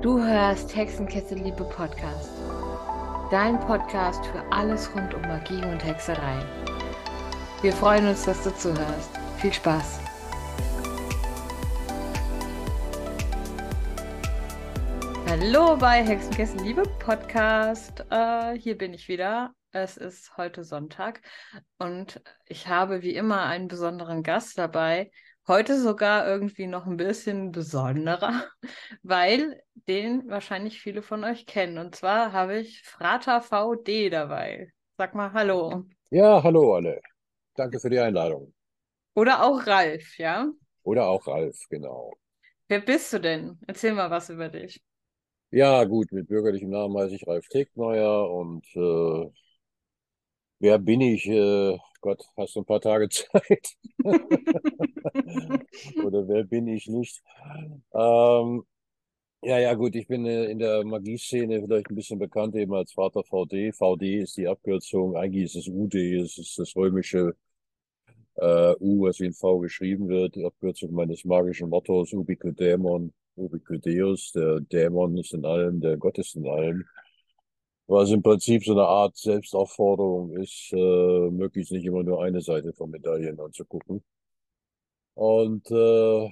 Du hörst Hexenkessel Liebe Podcast. Dein Podcast für alles rund um Magie und Hexerei. Wir freuen uns, dass du zuhörst. Viel Spaß! Hallo bei Hexenkessel Liebe Podcast. Äh, hier bin ich wieder. Es ist heute Sonntag und ich habe wie immer einen besonderen Gast dabei. Heute sogar irgendwie noch ein bisschen besonderer, weil den wahrscheinlich viele von euch kennen. Und zwar habe ich Frater VD dabei. Sag mal Hallo. Ja, hallo alle. Danke für die Einladung. Oder auch Ralf, ja? Oder auch Ralf, genau. Wer bist du denn? Erzähl mal was über dich. Ja, gut, mit bürgerlichem Namen heiße ich Ralf Tegmeier und äh, wer bin ich? Äh, Gott, hast du ein paar Tage Zeit? Oder wer bin ich nicht? Ähm, ja, ja, gut, ich bin äh, in der Magieszene vielleicht ein bisschen bekannt eben als Vater VD. VD ist die Abkürzung, eigentlich ist es UD, es ist das römische äh, U, was ein V geschrieben wird, die Abkürzung meines magischen Mottos, Ubique Dämon, Ubique Deus, der Dämon ist in allem, der Gott ist in allem was im Prinzip so eine Art Selbstaufforderung ist, äh, möglichst nicht immer nur eine Seite von Medaillen anzugucken. Und äh,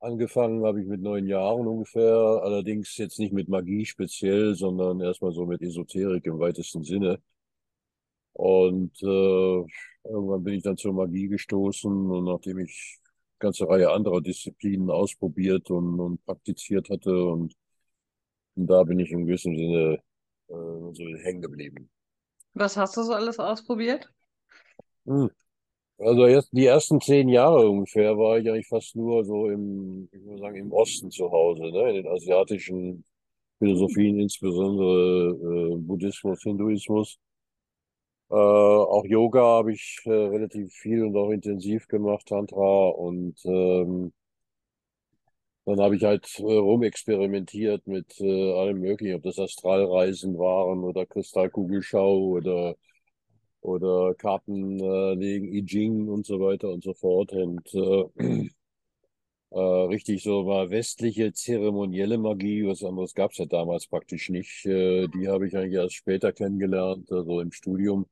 angefangen habe ich mit neun Jahren ungefähr, allerdings jetzt nicht mit Magie speziell, sondern erstmal so mit Esoterik im weitesten Sinne. Und äh, irgendwann bin ich dann zur Magie gestoßen und nachdem ich eine ganze Reihe anderer Disziplinen ausprobiert und, und praktiziert hatte und, und da bin ich im gewissen Sinne äh, so hängen geblieben. Was hast du so alles ausprobiert? Hm. Also erst die ersten zehn Jahre ungefähr war ich eigentlich fast nur so im, ich würde sagen, im Osten zu Hause, ne? In den asiatischen Philosophien, insbesondere äh, Buddhismus, Hinduismus. Äh, auch Yoga habe ich äh, relativ viel und auch intensiv gemacht, Tantra und ähm, dann habe ich halt äh, rumexperimentiert mit äh, allem Möglichen, ob das Astralreisen waren oder Kristallkugelschau oder, oder Kartenlegen, äh, I Ching und so weiter und so fort. Und äh, äh, richtig so mal westliche zeremonielle Magie, was anderes gab es ja damals praktisch nicht. Äh, die habe ich eigentlich erst später kennengelernt, also im Studium.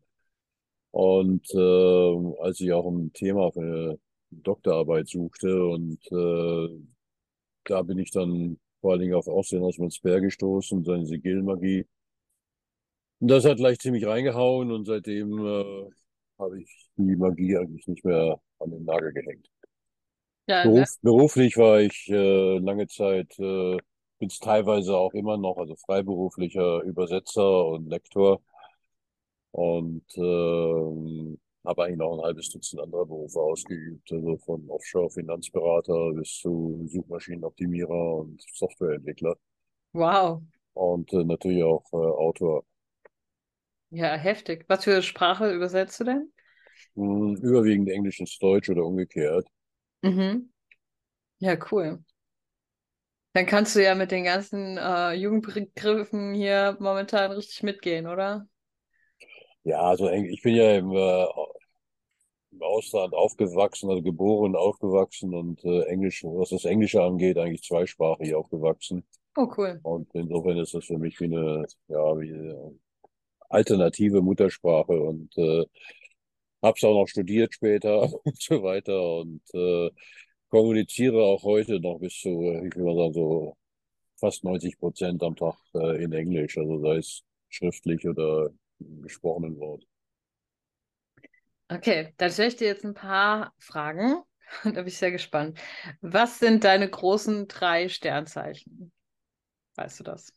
Und äh, als ich auch ein Thema für eine Doktorarbeit suchte und äh, da bin ich dann vor allen Dingen auf Aussehen aus Speer gestoßen, seine Sigillmagie. Und das hat gleich ziemlich reingehauen und seitdem äh, habe ich die Magie eigentlich nicht mehr an den Nagel gehängt. Ja, Beruf, ne? Beruflich war ich äh, lange Zeit, äh, bin es teilweise auch immer noch, also freiberuflicher Übersetzer und Lektor. Und äh, habe eigentlich noch ein halbes Dutzend anderer Berufe ausgeübt, also von Offshore-Finanzberater bis zu Suchmaschinenoptimierer und Softwareentwickler. Wow. Und äh, natürlich auch äh, Autor. Ja, heftig. Was für Sprache übersetzt du denn? Hm, überwiegend Englisch ins Deutsch oder umgekehrt. Mhm. Ja, cool. Dann kannst du ja mit den ganzen äh, Jugendbegriffen hier momentan richtig mitgehen, oder? Ja, also ich bin ja im, äh, im Ausland aufgewachsen, also geboren, aufgewachsen und äh, Englisch, was das Englische angeht, eigentlich zweisprachig aufgewachsen. Oh, cool. Und insofern ist das für mich wie eine, ja, wie eine alternative Muttersprache und äh, habe es auch noch studiert später und so weiter und äh, kommuniziere auch heute noch bis zu, ich mal sagen, so fast 90 Prozent am Tag äh, in Englisch, also sei es schriftlich oder gesprochenen Wort. Okay, dann stelle ich dir jetzt ein paar Fragen. Da bin ich sehr gespannt. Was sind deine großen drei Sternzeichen? Weißt du das?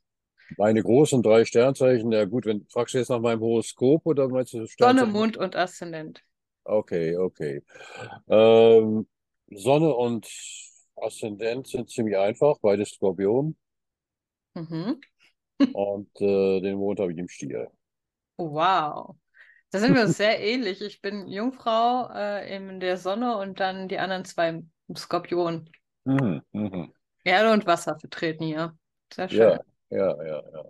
Meine großen drei Sternzeichen, ja gut, wenn fragst du jetzt nach meinem Horoskop oder meinst du Sonne, Mond und Aszendent. Okay, okay. Ähm, Sonne und Aszendent sind ziemlich einfach, beide Skorpion. Mhm. und äh, den Mond habe ich im Stier. Wow. Da sind wir uns sehr ähnlich. Ich bin Jungfrau äh, in der Sonne und dann die anderen zwei im Skorpion. Mhm, mhm. Erde und Wasser vertreten hier. Sehr schön. Ja, ja, ja, ja.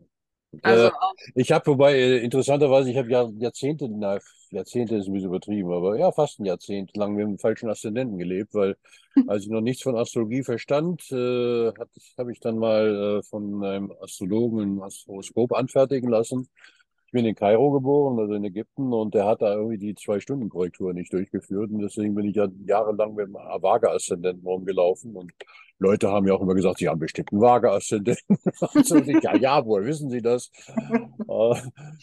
Also Äh, ich habe, wobei, äh, interessanterweise, ich habe ja Jahrzehnte, na, Jahrzehnte ist ein bisschen übertrieben, aber ja, fast ein Jahrzehnt lang mit dem falschen Aszendenten gelebt, weil als ich noch nichts von Astrologie verstand, äh, habe ich dann mal äh, von einem Astrologen ein Horoskop anfertigen lassen. Ich bin in Kairo geboren, also in Ägypten, und der hat da irgendwie die Zwei-Stunden-Korrektur nicht durchgeführt. Und deswegen bin ich ja jahrelang mit dem Waage-Aszendenten rumgelaufen. Und Leute haben ja auch immer gesagt, sie haben bestimmt einen Waage-Aszendenten. Also ich, ja, ja, woher wissen Sie das? Äh,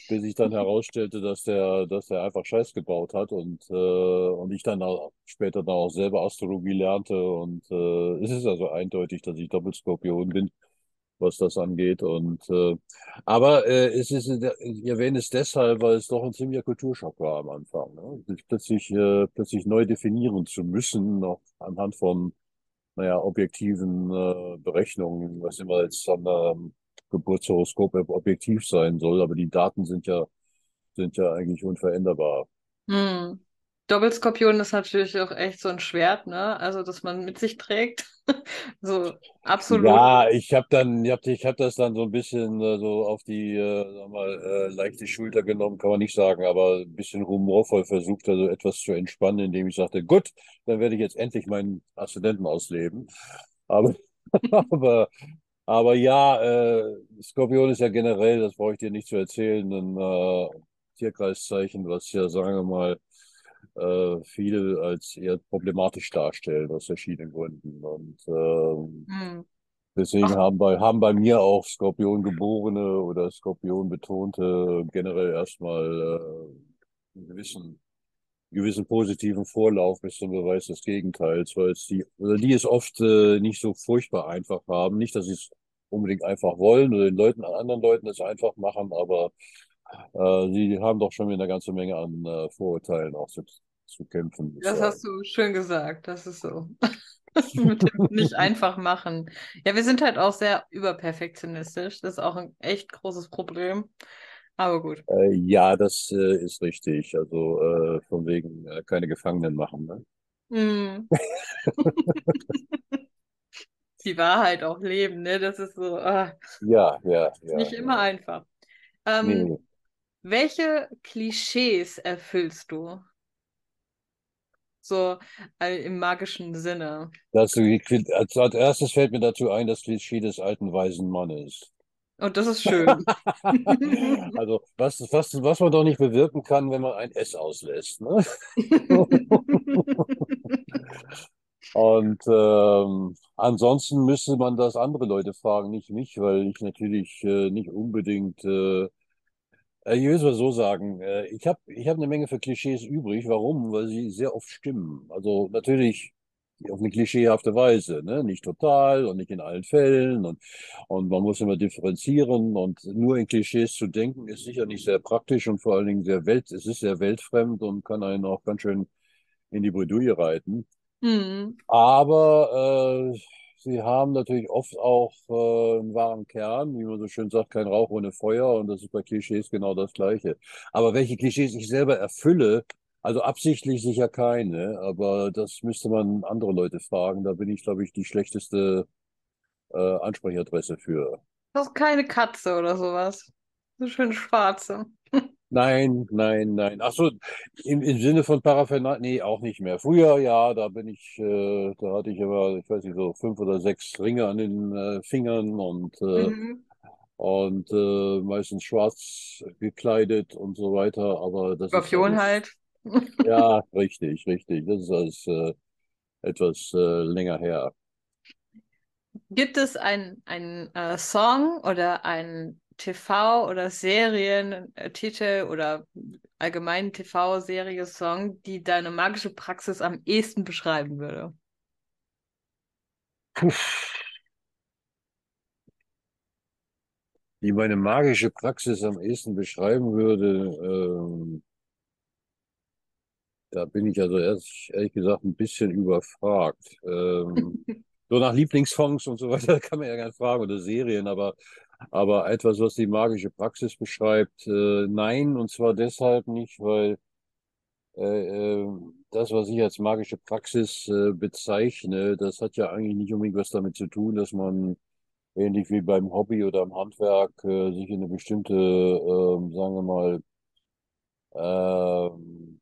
bis sich dann herausstellte, dass der, dass der einfach Scheiß gebaut hat und, äh, und ich dann auch später dann auch selber Astrologie lernte. Und äh, es ist also eindeutig, dass ich Doppelskorpion bin was das angeht. Und äh, aber äh, es ist, ich erwähne es deshalb, weil es doch ein ziemlicher Kulturschock war am Anfang. Ne? Sich plötzlich, äh, plötzlich neu definieren zu müssen, noch anhand von, naja, objektiven äh, Berechnungen, was immer jetzt an ähm, Geburtshoroskop objektiv sein soll, aber die Daten sind ja, sind ja eigentlich unveränderbar. Hm. Doppelskorpion ist natürlich auch echt so ein Schwert, ne? Also, das man mit sich trägt. So absolut. Ja, ich habe dann, ich habe ich hab das dann so ein bisschen äh, so auf die, äh, mal, äh, leichte Schulter genommen, kann man nicht sagen, aber ein bisschen humorvoll versucht, also etwas zu entspannen, indem ich sagte, gut, dann werde ich jetzt endlich meinen Aszendenten ausleben. Aber, aber, aber ja, äh, Skorpion ist ja generell, das brauche ich dir nicht zu erzählen, ein äh, Tierkreiszeichen, was ja, sagen wir mal, äh, viele als eher problematisch darstellen aus verschiedenen Gründen. Und ähm, Hm. deswegen Ach, haben bei, haben bei mir auch Skorpion-Geborene oder Skorpion-Betonte generell erstmal äh, einen gewissen, gewissen positiven Vorlauf bis zum Beweis des Gegenteils, weil es die, oder die es oft äh, nicht so furchtbar einfach haben. Nicht, dass sie es unbedingt einfach wollen oder den Leuten, anderen Leuten es einfach machen, aber sie haben doch schon wieder eine ganze Menge an äh, Vorurteilen auch zu, zu kämpfen, das hast sagen. du schön gesagt. Das ist so. Mit dem nicht einfach machen. Ja, wir sind halt auch sehr überperfektionistisch. Das ist auch ein echt großes Problem. Aber gut. Äh, ja, das äh, ist richtig. Also äh, von wegen äh, keine Gefangenen machen. Ne? Hm. Die Wahrheit auch leben, ne? Das ist so, ah, Ja, ja, ja, nicht immer ja. einfach. Ähm, Nee, welche Klischees erfüllst du? So im magischen Sinne. das, als, als erstes fällt mir dazu ein, das Klischee des alten weisen Mannes. Und das ist schön. Also was, was, was man doch nicht bewirken kann, wenn man ein S auslässt. Ne? Und ähm, ansonsten müsste man das andere Leute fragen, nicht mich, weil ich natürlich äh, nicht unbedingt, äh, ich will es mal so sagen, äh, ich habe ich hab eine Menge für Klischees übrig. Warum? Weil sie sehr oft stimmen. Also natürlich auf eine klischeehafte Weise, ne? Nicht total und nicht in allen Fällen und, und man muss immer differenzieren und nur in Klischees zu denken ist sicher nicht sehr praktisch und vor allen Dingen sehr welt, es ist sehr weltfremd und kann einen auch ganz schön in die Bredouille reiten. Hm. Aber äh, sie haben natürlich oft auch äh, einen wahren Kern, wie man so schön sagt, kein Rauch ohne Feuer. Und das ist bei Klischees genau das Gleiche. Aber welche Klischees ich selber erfülle, also absichtlich sicher keine, aber das müsste man andere Leute fragen. Da bin ich, glaube ich, die schlechteste äh, Ansprechadresse für. Das ist keine Katze oder sowas. So schön schwarze. Nein, nein, nein. Ach so, im, im Sinne von Paraphernalia, nee, auch nicht mehr. Früher, ja, da bin ich, äh, da hatte ich aber, ich weiß nicht, so fünf oder sechs Ringe an den äh, Fingern und, äh, Mhm. und äh, meistens schwarz gekleidet und so weiter. Aber das ist Skorpion halt. ja, richtig, richtig. Das ist alles äh, etwas äh, länger her. Gibt es einen äh, Song oder einen TV- oder Serientitel oder allgemeinen TV-Serie-Song, die deine magische Praxis am ehesten beschreiben würde? Die meine magische Praxis am ehesten beschreiben würde, ähm, Da bin ich also erst, ehrlich gesagt ein bisschen überfragt. Ähm, so nach Lieblingssongs und so weiter kann man ja gerne fragen oder Serien, aber, aber etwas, was die magische Praxis beschreibt, äh, nein, und zwar deshalb nicht, weil äh, äh, das, was ich als magische Praxis äh, bezeichne, das hat ja eigentlich nicht unbedingt was damit zu tun, dass man ähnlich wie beim Hobby oder im Handwerk, äh, sich in eine bestimmte, ähm, sagen wir mal, ähm,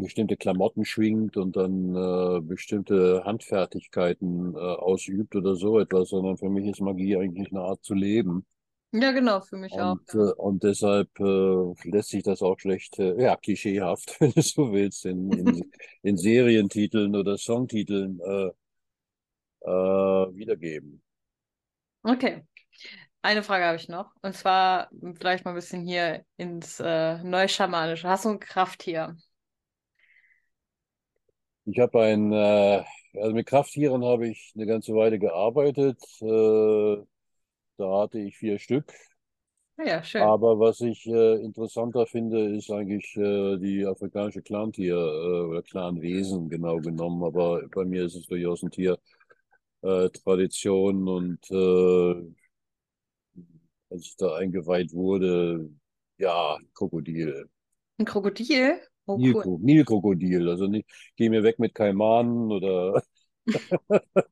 bestimmte Klamotten schwingt und dann äh, bestimmte Handfertigkeiten äh, ausübt oder so etwas, sondern für mich ist Magie eigentlich eine Art zu leben. Ja, genau, für mich auch. Und, äh, und deshalb äh, lässt sich das auch schlecht, äh, ja, klischeehaft, wenn du so willst, in, in, in Serientiteln oder Songtiteln äh, äh, wiedergeben. Okay. Eine Frage habe ich noch. Und zwar vielleicht mal ein bisschen hier ins äh, Neuschamanische. Hast du ein Krafttier? Ich habe ein, äh, also mit Krafttieren habe ich eine ganze Weile gearbeitet. Äh, da hatte ich vier Stück. Ja, schön. Aber was ich äh, interessanter finde, ist eigentlich äh, die afrikanische Clantier äh, oder Clanwesen genau genommen. Aber bei mir ist es durchaus ein Tier äh, Tradition und äh, als ich da eingeweiht wurde, ja, Krokodil. Ein Krokodil? Oh, cool. Nilkro Nilkrokodil. Also nicht, geh mir weg mit Kaimanen oder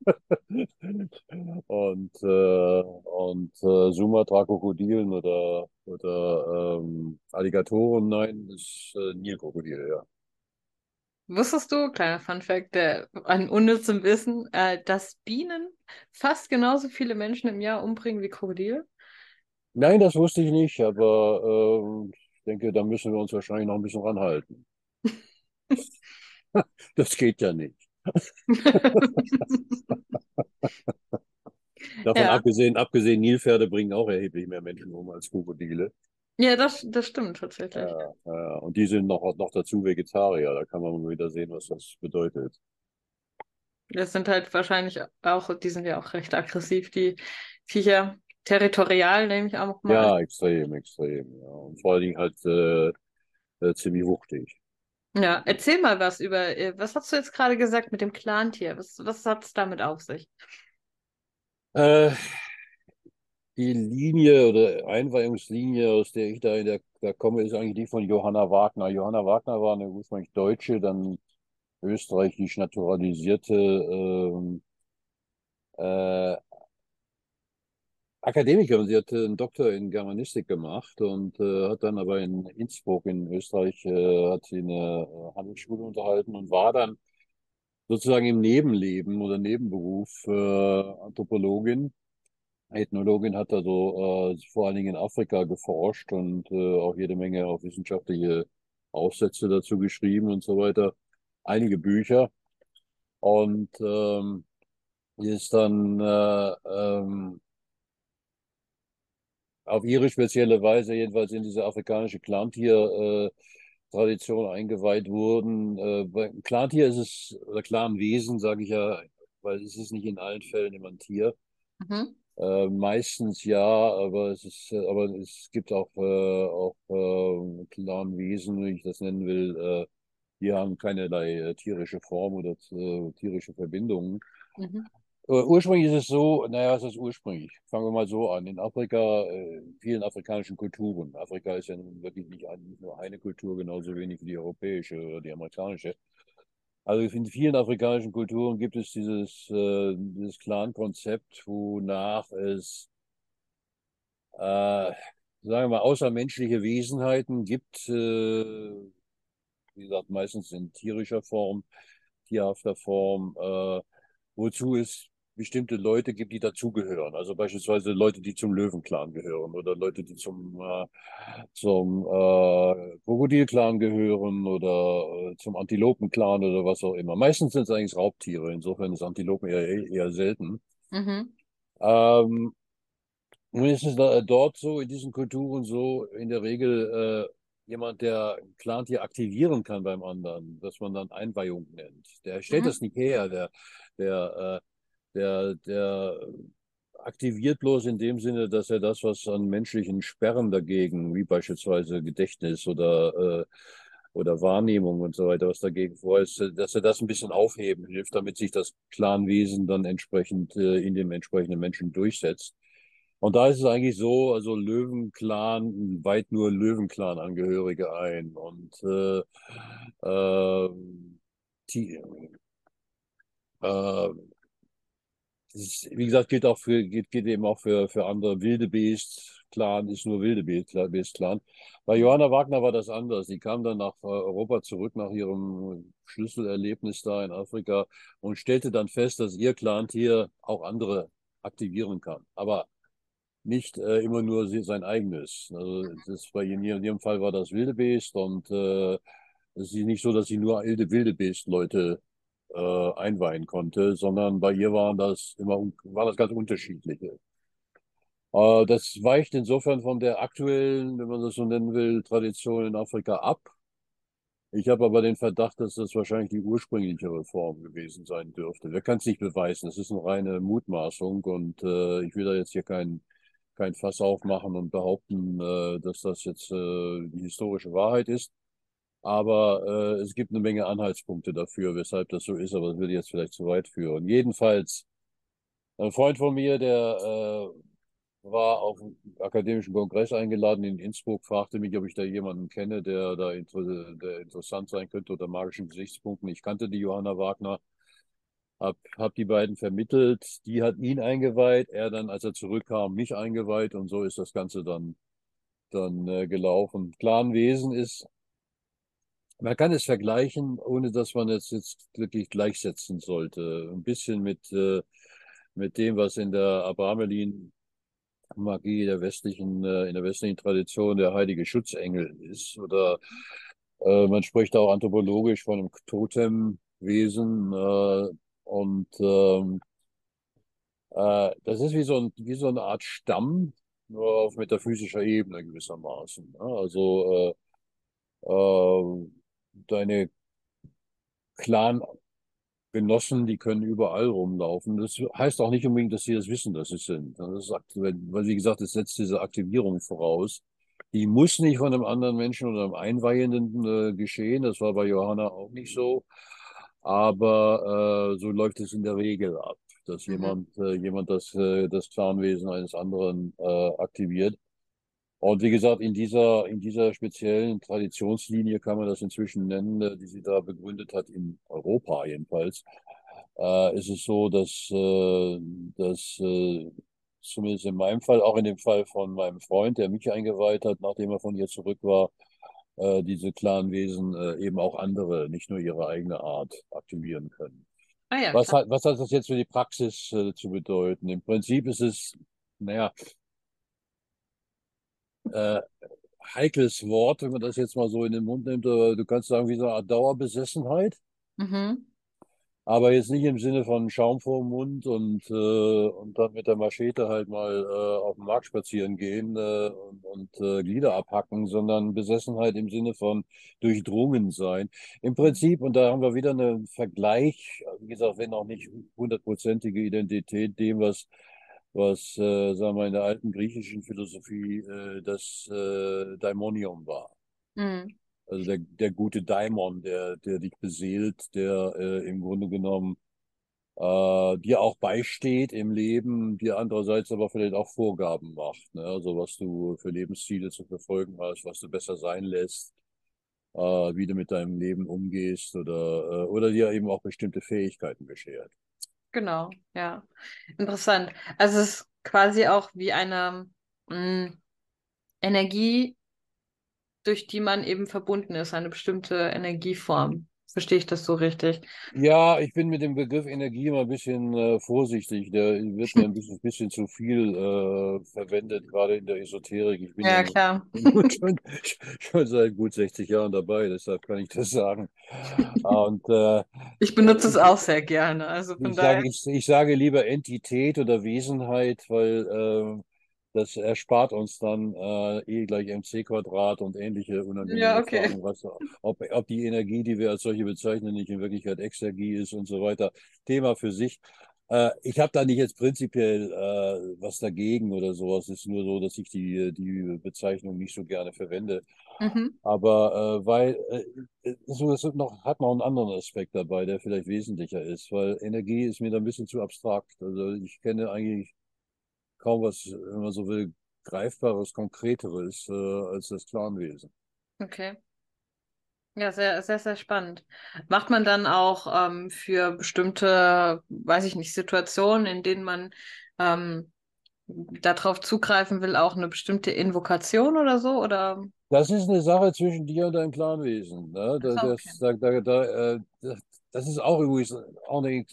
und, äh, und äh, Sumatra-Krokodilen oder, oder ähm, Alligatoren, nein, ist äh, Nilkrokodil, ja. Wusstest du, kleiner Funfact, der an unnützem Wissen, äh, dass Bienen fast genauso viele Menschen im Jahr umbringen wie Krokodile? Nein, das wusste ich nicht, aber ich denke, da müssen wir uns wahrscheinlich noch ein bisschen ranhalten. Das geht ja nicht. Davon Ja, abgesehen, abgesehen, Nilpferde bringen auch erheblich mehr Menschen um als Krokodile. ja, das, das stimmt tatsächlich. Ja, ja, und die sind noch, noch dazu Vegetarier. Da kann man wieder sehen, was das bedeutet. Das sind halt wahrscheinlich auch, die sind ja auch recht aggressiv, die Viecher. Territorial nehme ich auch mal. Ja, extrem, extrem. Ja. Und vor allen Dingen halt äh, äh, ziemlich wuchtig. Ja, erzähl mal was über, äh, was hast du jetzt gerade gesagt mit dem Clantier? Was, was hat es damit auf sich? Äh, die Linie oder Einweihungslinie, aus der ich da, in der, da komme, ist eigentlich die von Johanna Wagner. Johanna Wagner war eine ursprünglich Deutsche, dann österreichisch naturalisierte ähm, äh, Akademikerin. Sie hatte einen Doktor in Germanistik gemacht und äh, hat dann aber in Innsbruck in Österreich äh, hat sie eine äh, Handelsschule unterhalten und war dann sozusagen im Nebenleben oder Nebenberuf äh, Anthropologin. Ethnologin hat also äh, vor allen Dingen in Afrika geforscht und äh, auch jede Menge auch wissenschaftliche Aufsätze dazu geschrieben und so weiter. Einige Bücher. Und ähm, ist dann äh, ähm, auf ihre spezielle Weise jedenfalls in diese afrikanische Clantier-Tradition eingeweiht wurden. Äh, bei Clantier ist es, oder Clanwesen, sage ich ja, weil es ist nicht in allen Fällen immer ein Tier. Mhm. Äh, meistens ja, aber es ist, äh, aber es gibt auch, äh, auch äh, Clanwesen, wie ich das nennen will, äh, die haben keinerlei äh, tierische Form oder äh, tierische Verbindungen. Mhm. Äh, Ursprünglich ist es so, naja, was ist ursprünglich? Fangen wir mal so an. In Afrika, äh, vielen afrikanischen Kulturen. Afrika ist ja nun wirklich nicht nur eine Kultur, genauso wenig wie die europäische oder die amerikanische. Also in vielen afrikanischen Kulturen gibt es dieses, äh, dieses Clan-Konzept, wonach es, äh, sagen wir mal, außermenschliche Wesenheiten gibt, äh, wie gesagt, meistens in tierischer Form, tierhafter Form, äh, wozu es bestimmte Leute gibt, die dazugehören. Also beispielsweise Leute, die zum Löwenclan gehören oder Leute, die zum, äh, zum äh, Krokodilclan gehören oder äh, zum Antilopenclan oder was auch immer. Meistens sind es eigentlich Raubtiere, insofern ist Antilopen eher, eher selten. Mhm. Ähm, es da, dort so, in diesen Kulturen so, in der Regel äh, jemand, der ein Clantier aktivieren kann beim anderen, was man dann Einweihung nennt. Der stellt Mhm. das nicht her, der, der, äh, der, der aktiviert bloß in dem Sinne, dass er das, was an menschlichen Sperren dagegen, wie beispielsweise Gedächtnis oder, äh, oder Wahrnehmung und so weiter, was dagegen vor ist, dass er das ein bisschen aufheben hilft, damit sich das Clanwesen dann entsprechend äh, in dem entsprechenden Menschen durchsetzt. Und da ist es eigentlich so, also Löwenclan weit nur Löwenclan-Angehörige ein und äh, äh, die, äh, ist, wie gesagt, gilt auch für, gilt, gilt eben auch für, für andere Wildebeest. Clan ist nur Wildebeest Clan. Bei Johanna Wagner war das anders. Die kam dann nach äh, Europa zurück nach ihrem Schlüsselerlebnis da in Afrika und stellte dann fest, dass ihr Clan hier auch andere aktivieren kann. Aber nicht äh, immer nur sein eigenes. Also das bei in ihrem Fall war das Wildebeest und äh, es ist nicht so, dass sie nur wilde Wildebeest-Leute äh, einweihen konnte, sondern bei ihr waren das immer war das ganz unterschiedliche. Äh, das weicht insofern von der aktuellen, wenn man das so nennen will, Tradition in Afrika ab. Ich habe aber den Verdacht, dass das wahrscheinlich die ursprünglichere Form gewesen sein dürfte. Wer kann es nicht beweisen? Das ist eine reine Mutmaßung und äh, ich will da jetzt hier kein, kein Fass aufmachen und behaupten, äh, dass das jetzt äh, die historische Wahrheit ist. Aber äh, es gibt eine Menge Anhaltspunkte dafür, weshalb das so ist, aber das würde jetzt vielleicht zu weit führen. Jedenfalls, ein Freund von mir, der äh, war auf einen akademischen Kongress eingeladen in Innsbruck, fragte mich, ob ich da jemanden kenne, der da inter der interessant sein könnte unter magischen Gesichtspunkten. Ich kannte die Johanna Wagner, hab, hab die beiden vermittelt. Die hat ihn eingeweiht, er dann, als er zurückkam, mich eingeweiht und so ist das Ganze dann, dann äh, gelaufen. Clanwesen ist, man kann es vergleichen, ohne dass man es jetzt wirklich gleichsetzen sollte. Ein bisschen mit, äh, mit dem, was in der Abramelin Magie der westlichen, äh, in der westlichen Tradition der heilige Schutzengel ist. Oder äh, man spricht auch anthropologisch von einem Totemwesen. Äh, und ähm, äh, das ist wie so, ein, wie so eine Art Stamm, nur auf metaphysischer Ebene gewissermaßen. Ne? Also äh, äh, deine Clan Genossen, die können überall rumlaufen. Das heißt auch nicht unbedingt, dass sie das wissen, dass sie sind. Das ist, weil, wie gesagt, es setzt diese Aktivierung voraus. Die muss nicht von einem anderen Menschen oder einem Einweihenden äh, geschehen. Das war bei Johanna auch nicht so. Aber äh, so läuft es in der Regel ab, dass mhm. jemand, äh, jemand das, äh, das Clanwesen eines anderen äh, aktiviert. Und wie gesagt, in dieser, in dieser speziellen Traditionslinie kann man das inzwischen nennen, äh, die sie da begründet hat, in Europa jedenfalls, äh, ist es so, dass, äh, dass äh, zumindest in meinem Fall, auch in dem Fall von meinem Freund, der mich eingeweiht hat, nachdem er von ihr zurück war, äh, diese Clanwesen äh, eben auch andere, nicht nur ihre eigene Art, aktivieren können. Ah ja, was, hat, was hat das jetzt für die Praxis äh, zu bedeuten? Im Prinzip ist es, naja, äh, heikles Wort, wenn man das jetzt mal so in den Mund nimmt. Du kannst sagen, wie so eine Art Dauerbesessenheit. Mhm. Aber jetzt nicht im Sinne von Schaum vor dem Mund und, äh, und dann mit der Machete halt mal äh, auf den Markt spazieren gehen äh, und, und äh, Glieder abhacken, sondern Besessenheit im Sinne von durchdrungen sein. Im Prinzip, und da haben wir wieder einen Vergleich, wie gesagt, wenn auch nicht hundertprozentige Identität dem, was was, äh, sagen wir, in der alten griechischen Philosophie äh, das äh, Daimonium war. Mhm. Also der, der gute Daimon, der, der dich beseelt, der äh, im Grunde genommen äh, dir auch beisteht im Leben, dir andererseits aber vielleicht auch Vorgaben macht. Ne? Also was du für Lebensziele zu verfolgen hast, was du besser sein lässt, äh, wie du mit deinem Leben umgehst oder, äh, oder dir eben auch bestimmte Fähigkeiten beschert. Genau, ja. Interessant. Also es ist quasi auch wie eine mh, mm, Energie, durch die man eben verbunden ist, eine bestimmte Energieform. Verstehe ich das so richtig? Ja, ich bin mit dem Begriff Energie immer ein bisschen äh, vorsichtig. Der wird mir ein bisschen, bisschen zu viel äh, verwendet, gerade in der Esoterik. Ich bin ja, ja klar. schon, schon, seit gut 60 Jahren dabei, deshalb kann ich das sagen. Und, äh, ich benutze es auch sehr gerne. Also ich, daher... sage, ich, ich sage lieber Entität oder Wesenheit, weil ähm, das erspart uns dann äh, E gleich mc Quadrat und ähnliche unangenehme ja, okay. Fragen, was, ob, ob die Energie, die wir als solche bezeichnen, nicht in Wirklichkeit Exergie ist und so weiter. Thema für sich. Äh, ich habe da nicht jetzt prinzipiell äh, was dagegen oder sowas. Es ist nur so, dass ich die, die Bezeichnung nicht so gerne verwende. Mhm. Aber äh, weil äh, so, es noch, hat noch einen anderen Aspekt dabei, der vielleicht wesentlicher ist, weil Energie ist mir da ein bisschen zu abstrakt. Also ich kenne eigentlich kaum was, wenn man so will, greifbares, konkreteres äh, als das Clanwesen. Okay. Ja, sehr, sehr, sehr spannend. Macht man dann auch ähm, für bestimmte, weiß ich nicht, Situationen, in denen man ähm, darauf zugreifen will, auch eine bestimmte Invokation oder so? Oder? Das ist eine Sache zwischen dir und deinem Clanwesen. Ne? Da, Achso, okay. das, da, da, da, äh, das ist auch übrigens auch eine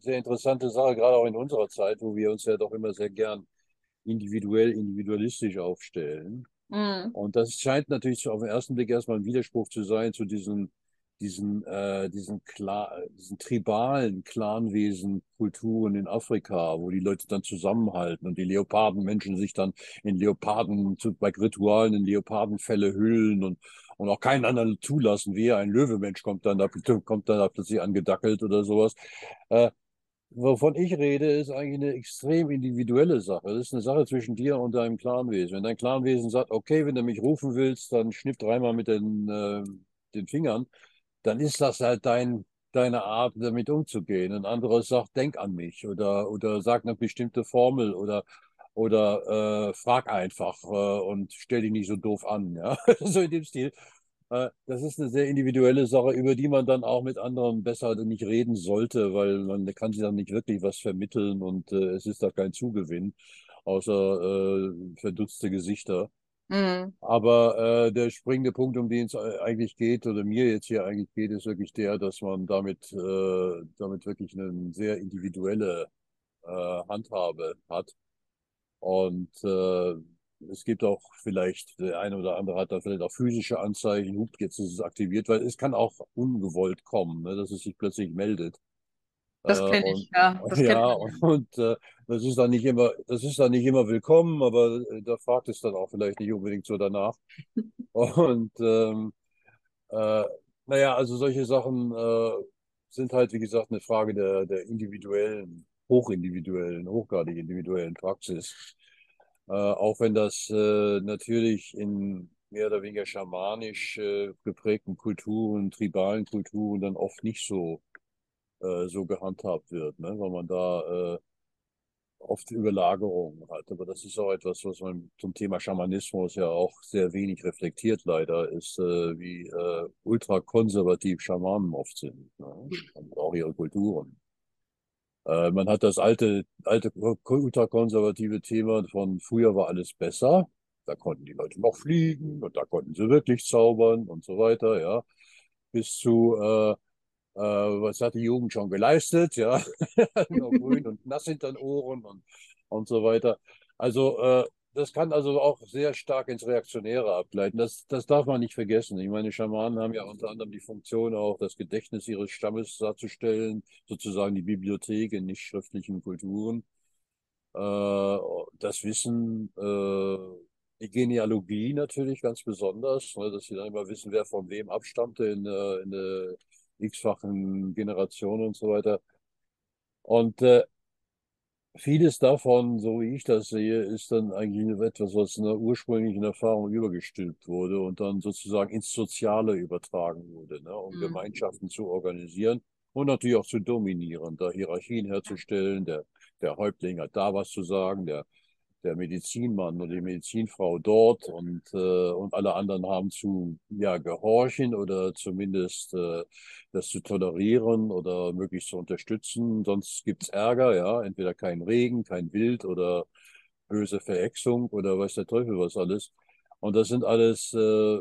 sehr interessante Sache, gerade auch in unserer Zeit, wo wir uns ja doch immer sehr gern individuell, individualistisch aufstellen. Mhm. Und das scheint natürlich auf den ersten Blick erstmal ein Widerspruch zu sein zu diesen, diesen, äh, diesen, Kla diesen tribalen Clanwesen, Kulturen in Afrika, wo die Leute dann zusammenhalten und die Leopardenmenschen sich dann in Leoparden, bei Ritualen in Leopardenfälle hüllen und, und auch keinen anderen zulassen, wie ein Löwemensch kommt dann da, kommt dann da plötzlich angedackelt oder sowas. Äh, Wovon ich rede, ist eigentlich eine extrem individuelle Sache. Das ist eine Sache zwischen dir und deinem Clanwesen. Wenn dein Clanwesen sagt, okay, wenn du mich rufen willst, dann schnipp dreimal mit den, äh, den Fingern, dann ist das halt dein, deine Art, damit umzugehen. Ein anderes sagt, denk an mich oder, oder sag eine bestimmte Formel oder, oder äh, frag einfach äh, und stell dich nicht so doof an. Ja? so in dem Stil. Äh, das ist eine sehr individuelle Sache, über die man dann auch mit anderen besser nicht reden sollte, weil man kann sich dann nicht wirklich was vermitteln und äh, es ist da kein Zugewinn, außer äh, verdutzte Gesichter. Mhm. Aber äh, der springende Punkt, um den es eigentlich geht, oder mir jetzt hier eigentlich geht, ist wirklich der, dass man damit, äh, damit wirklich eine sehr individuelle äh, Handhabe hat. Und äh, es gibt auch vielleicht, der eine oder andere hat da vielleicht auch physische Anzeichen, hupt, jetzt ist es aktiviert, weil es kann auch ungewollt kommen, ne, dass es sich plötzlich meldet. Das Äh, kenne ich, ja. Das ja, man. und äh, das ist dann nicht immer, das ist dann nicht immer willkommen, aber äh, da fragt es dann auch vielleicht nicht unbedingt so danach. Und ähm, äh, naja, also solche Sachen äh, sind halt, wie gesagt, eine Frage der, der individuellen, hochindividuellen, hochgradig individuellen Praxis. Äh, auch wenn das äh, natürlich in mehr oder weniger schamanisch äh, geprägten Kulturen, tribalen Kulturen dann oft nicht so, äh, so gehandhabt wird, ne? weil man da äh, oft Überlagerungen hat. Aber das ist auch etwas, was man zum Thema Schamanismus ja auch sehr wenig reflektiert, leider, ist, äh, wie äh, ultrakonservativ Schamanen oft sind. Ne? Und auch ihre Kulturen. Äh, man hat das alte, alte ultrakonservative Thema von früher war alles besser. Da konnten die Leute noch fliegen und da konnten sie wirklich zaubern und so weiter, ja. Bis zu, äh, äh, was hat die Jugend schon geleistet, ja. grün und nass hinter den Ohren und, und so weiter. Also, äh, das kann also auch sehr stark ins Reaktionäre abgleiten. Das, das darf man nicht vergessen. Ich meine, Schamanen haben ja unter anderem die Funktion, auch das Gedächtnis ihres Stammes darzustellen, sozusagen die Bibliothek in nicht schriftlichen Kulturen. Äh, das Wissen, äh, die Genealogie natürlich ganz besonders, ne, dass sie dann immer wissen, wer von wem abstammte in, in der x-fachen Generation und so weiter. Und äh, Vieles davon, so wie ich das sehe, ist dann eigentlich etwas, was in der ursprünglichen Erfahrung übergestülpt wurde und dann sozusagen ins Soziale übertragen wurde, ne, um Mhm. Gemeinschaften zu organisieren und natürlich auch zu dominieren, da Hierarchien herzustellen. Der, der Häuptling hat da was zu sagen, der, der Medizinmann oder die Medizinfrau dort und, äh, und alle anderen haben zu ja, gehorchen oder zumindest äh, das zu tolerieren oder möglichst zu unterstützen. Sonst gibt's Ärger, ja, entweder kein Regen, kein Wild oder böse Verhexung oder weiß der Teufel was alles. Und das sind alles, äh,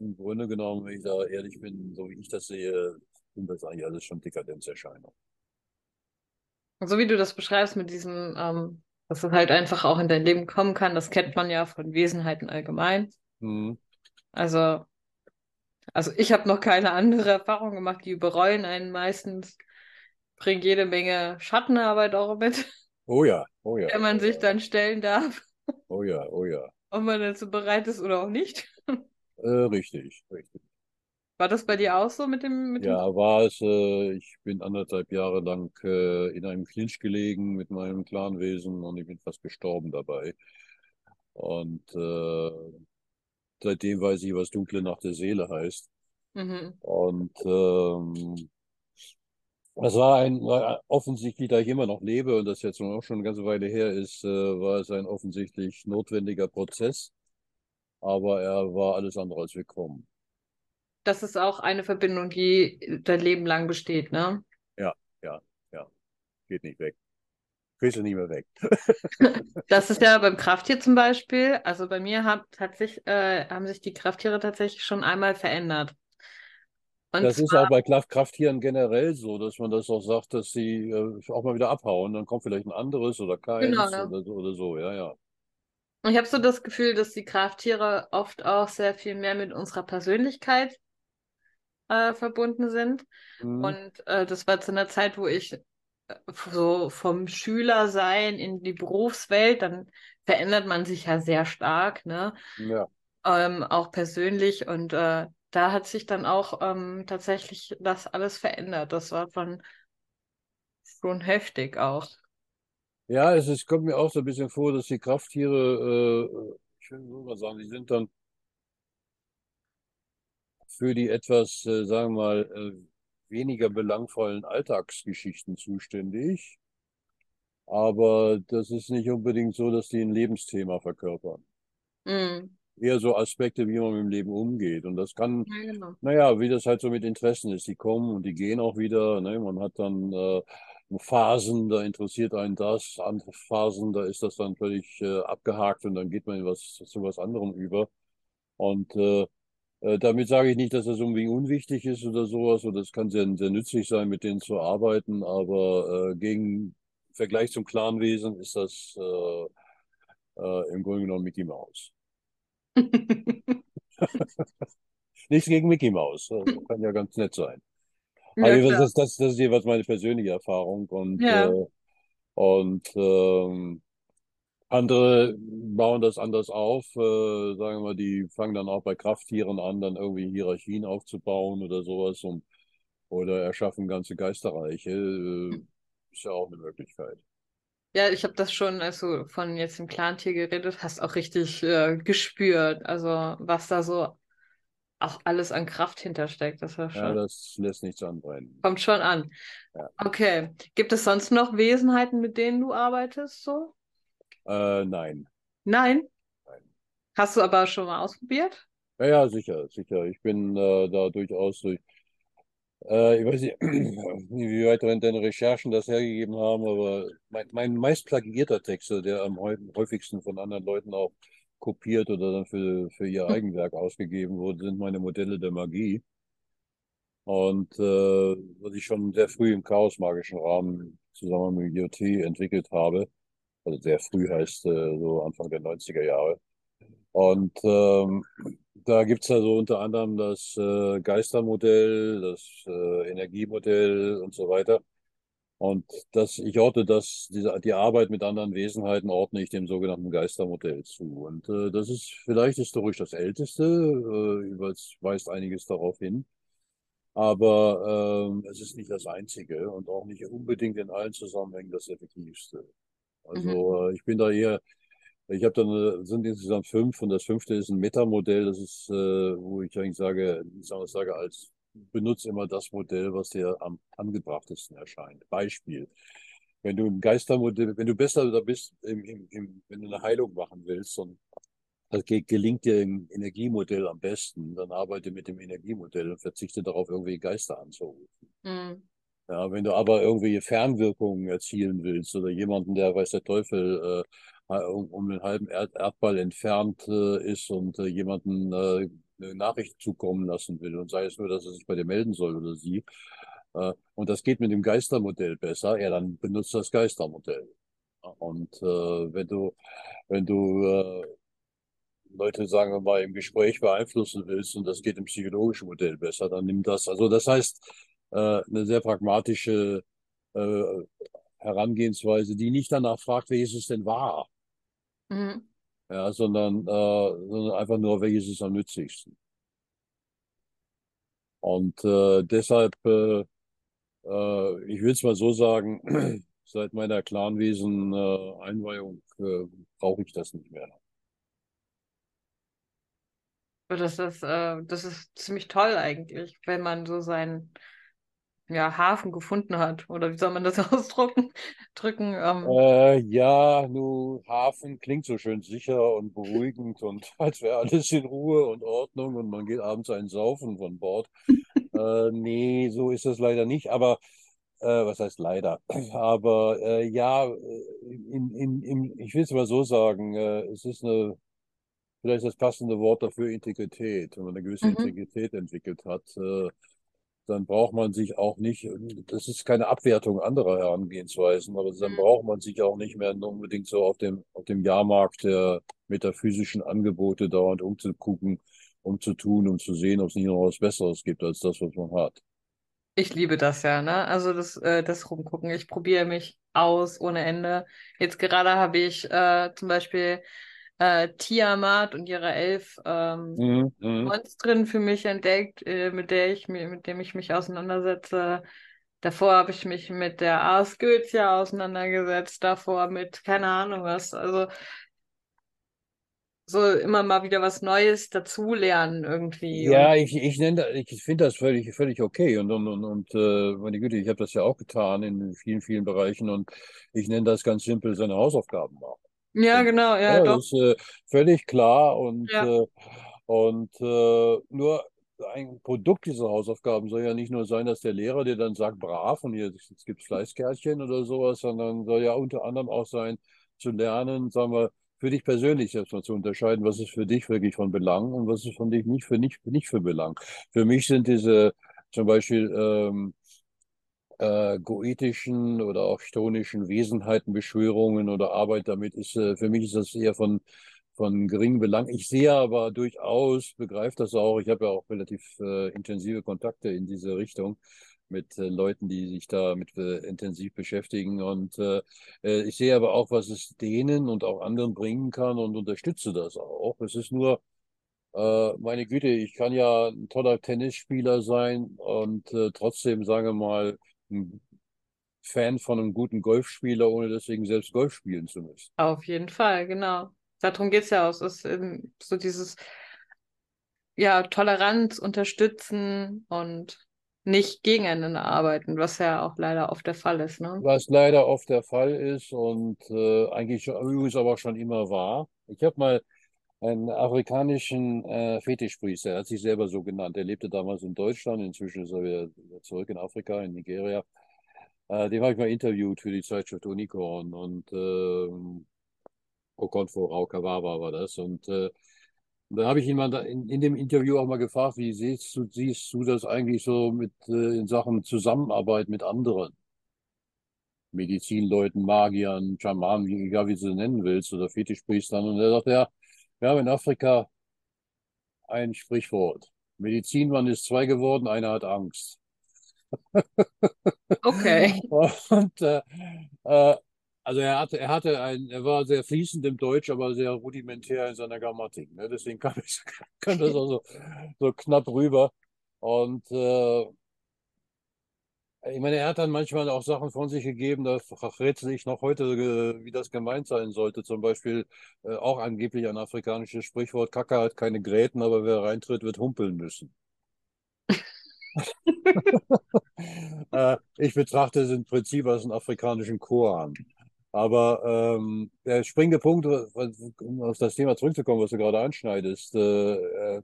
im Grunde genommen, wenn ich da ehrlich bin, so wie ich das sehe, sind das eigentlich alles schon Dekadenzerscheinungen. So wie du das beschreibst mit diesem, ähm, dass es halt einfach auch in dein Leben kommen kann, das kennt man ja von Wesenheiten allgemein. Hm. Also, also ich habe noch keine andere Erfahrung gemacht, die bereuen einen meistens, bringen jede Menge Schattenarbeit auch mit, Oh ja, oh ja, der man oh sich ja, dann stellen darf, oh ja, oh ja. ob man dazu bereit ist oder auch nicht. Äh, richtig, richtig. War das bei dir auch so mit dem, mit dem? Ja, war es. Äh, ich bin anderthalb Jahre lang äh, in einem Clinch gelegen mit meinem Clanwesen und ich bin fast gestorben dabei. Und äh, seitdem weiß ich, was dunkle Nacht der Seele heißt. Mhm. Und ähm, das war ein, war offensichtlich, da ich immer noch lebe und das jetzt auch schon eine ganze Weile her ist, äh, war es ein offensichtlich notwendiger Prozess. Aber er war alles andere als willkommen. Das ist auch eine Verbindung, die dein Leben lang besteht, ne? Ja, ja, ja. Geht nicht weg. Kriegst du nicht mehr weg. Das ist ja beim Krafttier zum Beispiel. Also bei mir hat, hat sich, äh, haben sich die Krafttiere tatsächlich schon einmal verändert. Und Das ist auch bei Kraft- Krafttieren generell so, dass man das auch sagt, dass sie äh, auch mal wieder abhauen. Dann kommt vielleicht ein anderes oder genau, keins ja. oder, so- oder so. Ja, ja. Ich habe so das Gefühl, dass die Krafttiere oft auch sehr viel mehr mit unserer Persönlichkeit äh, verbunden sind. Mhm. Und äh, das war zu einer Zeit, wo ich äh, so vom Schülersein in die Berufswelt, dann verändert man sich ja sehr stark, ne? Ja. Ähm, auch persönlich. Und äh, da hat sich dann auch ähm, tatsächlich das alles verändert. Das war schon, schon heftig auch. Ja, es ist, kommt mir auch so ein bisschen vor, dass die Krafttiere, äh, ich will so mal sagen, die sind dann für die etwas, äh, sagen wir mal, äh, weniger belangvollen Alltagsgeschichten zuständig. Aber das ist nicht unbedingt so, dass die ein Lebensthema verkörpern. Mm. Eher so Aspekte, wie man mit dem Leben umgeht. Und das kann, Ja, genau. naja, wie das halt so mit Interessen ist. Die kommen und die gehen auch wieder. Ne? Man hat dann äh, Phasen, da interessiert einen das. Andere Phasen, da ist das dann völlig äh, abgehakt und dann geht man in was, zu was anderem über. Und äh, damit sage ich nicht, dass das irgendwie unwichtig ist oder sowas. Oder es kann sehr, sehr nützlich sein, mit denen zu arbeiten. Aber äh, gegen im Vergleich zum Clanwesen ist das äh, äh, im Grunde genommen Mickey Mouse. Nichts gegen Mickey Mouse. äh, Kann ja ganz nett sein. Aber das, das, das ist jeweils meine persönliche Erfahrung. Und, Ja. äh, und ähm, andere bauen das anders auf. Äh, sagen wir mal, die fangen dann auch bei Krafttieren an, dann irgendwie Hierarchien aufzubauen oder sowas. Und, oder erschaffen ganze Geisterreiche. Äh, ist ja auch eine Möglichkeit. Ja, ich habe das schon, als du von jetzt dem Clan-Tier geredet hast, auch richtig äh, gespürt. Also, was da so auch alles an Kraft hintersteckt. Das war Ja, schon, das lässt nichts anbrennen. kommt schon an. Ja. Okay. Gibt es sonst noch Wesenheiten, mit denen du arbeitest, so? Äh, nein. Nein? Nein. Hast du aber schon mal ausprobiert? Ja, ja, sicher, sicher. Ich bin äh, da durchaus durch. Äh, ich weiß nicht, wie weit deine Recherchen das hergegeben haben, aber mein, mein meist plagierter Text, der am häu- häufigsten von anderen Leuten auch kopiert oder dann für, für ihr Eigenwerk ausgegeben wurde, sind meine Modelle der Magie. Und äh, was ich schon sehr früh im chaosmagischen Rahmen zusammen mit IoT entwickelt habe, also sehr früh heißt äh, so Anfang der 90er Jahre. Und ähm, da gibt's ja so unter anderem das äh, Geistermodell, das äh, Energiemodell und so weiter. Und das, ich orte das, diese, die Arbeit mit anderen Wesenheiten ordne ich dem sogenannten Geistermodell zu. Und äh, das ist vielleicht historisch das älteste, äh, es weist einiges darauf hin. Aber ähm, es ist nicht das einzige und auch nicht unbedingt in allen Zusammenhängen das effektivste. Also äh, ich bin da eher, ich habe dann, sind insgesamt fünf und das fünfte ist ein Metamodell, das ist, äh, wo ich eigentlich sage, ich sage, als benutze immer das Modell, was dir am angebrachtesten erscheint. Beispiel. Wenn du ein Geistermodell, wenn du besser da bist, im, im, im, wenn du eine Heilung machen willst und das ge- gelingt dir im Energiemodell am besten, dann arbeite mit dem Energiemodell und verzichte darauf, irgendwie Geister anzurufen. Mhm. Ja, wenn du aber irgendwelche Fernwirkungen erzielen willst oder jemanden, der weiß der Teufel, äh, um, um den halben Erd Erdball entfernt äh, ist und äh, jemanden äh, eine Nachricht zukommen lassen will und sei es nur, dass er sich bei dir melden soll oder sie, äh, und das geht mit dem Geistermodell besser, ja, dann benutzt das Geistermodell. Und äh, wenn du, wenn du äh, Leute, sagen wir mal, im Gespräch beeinflussen willst und das geht im psychologischen Modell besser, dann nimm das. Also das heißt, äh, eine sehr pragmatische äh, Herangehensweise, die nicht danach fragt, welches es denn war, Mhm. ja, sondern, äh, sondern einfach nur, welches ist am nützlichsten. Und äh, deshalb, äh, äh, ich will es mal so sagen, seit meiner Clanwesen-Einweihung äh, brauche ich das nicht mehr. Das ist, äh, das ist ziemlich toll eigentlich, wenn man so sein, ja, Hafen gefunden hat. Oder wie soll man das ausdrücken? Drücken, ähm, Äh, ja, nu, Hafen klingt so schön sicher und beruhigend und als wäre alles in Ruhe und Ordnung und man geht abends einen saufen von Bord. Äh, nee, so ist es leider nicht, aber äh, was heißt leider? Aber äh, ja, in, in, in, ich will es mal so sagen, äh, es ist eine, vielleicht das passende Wort dafür Integrität. Wenn man eine gewisse mhm. Integrität entwickelt hat, äh, dann braucht man sich auch nicht, das ist keine Abwertung anderer Herangehensweisen, aber dann Mhm. braucht man sich auch nicht mehr unbedingt so auf dem, auf dem Jahrmarkt der metaphysischen Angebote dauernd umzugucken, um zu tun, um zu sehen, ob es nicht noch was Besseres gibt als das, was man hat. Ich liebe das ja, ne? Also das, äh, das Rumgucken. Ich probiere mich aus ohne Ende. Jetzt gerade habe ich äh, zum Beispiel äh, Tiamat und ihre elf ähm, Mhm, mhm. Monstren für mich entdeckt, äh, mit der ich mi- mit dem ich mich auseinandersetze. Davor habe ich mich mit der Ars Goetia auseinandergesetzt, davor mit keine Ahnung was. Also so immer mal wieder was Neues dazulernen irgendwie. Ja, ich, ich nenne, ich finde das völlig, völlig okay und, und, und, und äh, meine Güte, ich habe das ja auch getan in vielen, vielen Bereichen und ich nenne das ganz simpel seine Hausaufgaben machen. Ja, genau, ja, Ja, doch. das ist äh, völlig klar und, Ja. äh, und äh, nur ein Produkt dieser Hausaufgaben soll ja nicht nur sein, dass der Lehrer dir dann sagt, brav und jetzt, jetzt gibt es Fleißkärtchen oder sowas, sondern soll ja unter anderem auch sein, zu lernen, sagen wir, für dich persönlich erstmal zu unterscheiden, was ist für dich wirklich von Belang und was ist von dich nicht für nicht, nicht für Belang. Für mich sind diese zum Beispiel ähm, äh, goethischen oder auch chtonischen Wesenheiten, Beschwörungen oder Arbeit damit ist, äh, für mich ist das eher von, von geringem Belang. Ich sehe aber durchaus, begreife das auch, ich habe ja auch relativ äh, intensive Kontakte in diese Richtung mit äh, Leuten, die sich damit äh, intensiv beschäftigen. Und äh, äh, ich sehe aber auch, was es denen und auch anderen bringen kann und unterstütze das auch. Es ist nur, äh, meine Güte, ich kann ja ein toller Tennisspieler sein und äh, trotzdem, sagen wir mal, ein Fan von einem guten Golfspieler, ohne deswegen selbst Golf spielen zu müssen. Auf jeden Fall, genau. Darum geht es ja auch. Es ist so dieses, ja, Toleranz unterstützen und nicht gegeneinander arbeiten, was ja auch leider oft der Fall ist, ne? Was leider oft der Fall ist und äh, eigentlich übrigens aber schon immer war. Ich habe mal einen afrikanischen äh, Fetischpriester, er hat sich selber so genannt. Er lebte damals in Deutschland, inzwischen ist er wieder zurück in Afrika, in Nigeria. Äh, den habe ich mal interviewt für die Zeitschrift Unicorn und ähm, Okonfo Raukawawa war das. Und äh, dann habe ich ihn mal da in, in dem Interview auch mal gefragt, wie siehst du, siehst du das eigentlich so mit äh, in Sachen Zusammenarbeit mit anderen? Medizinleuten, Magiern, Schamanen, egal wie du sie nennen willst, oder Fetischpriestern. Und er sagt, ja, wir haben in Afrika ein Sprichwort. Medizinmann ist zwei geworden, einer hat Angst. Okay. Und äh, äh, also er hatte, er hatte ein, er war sehr fließend im Deutsch, aber sehr rudimentär in seiner Grammatik. Ne? Deswegen kam, ich, kam das auch so, so knapp rüber. Und äh, ich meine, er hat dann manchmal auch Sachen von sich gegeben, da rätsel ich noch heute, äh, wie das gemeint sein sollte. Zum Beispiel äh, auch angeblich ein afrikanisches Sprichwort, Kacke hat keine Gräten, aber wer reintritt, wird humpeln müssen. Äh, ich betrachte es im Prinzip als einen afrikanischen Koran. Aber ähm, der springende Punkt, um auf das Thema zurückzukommen, was du gerade anschneidest, äh, äh,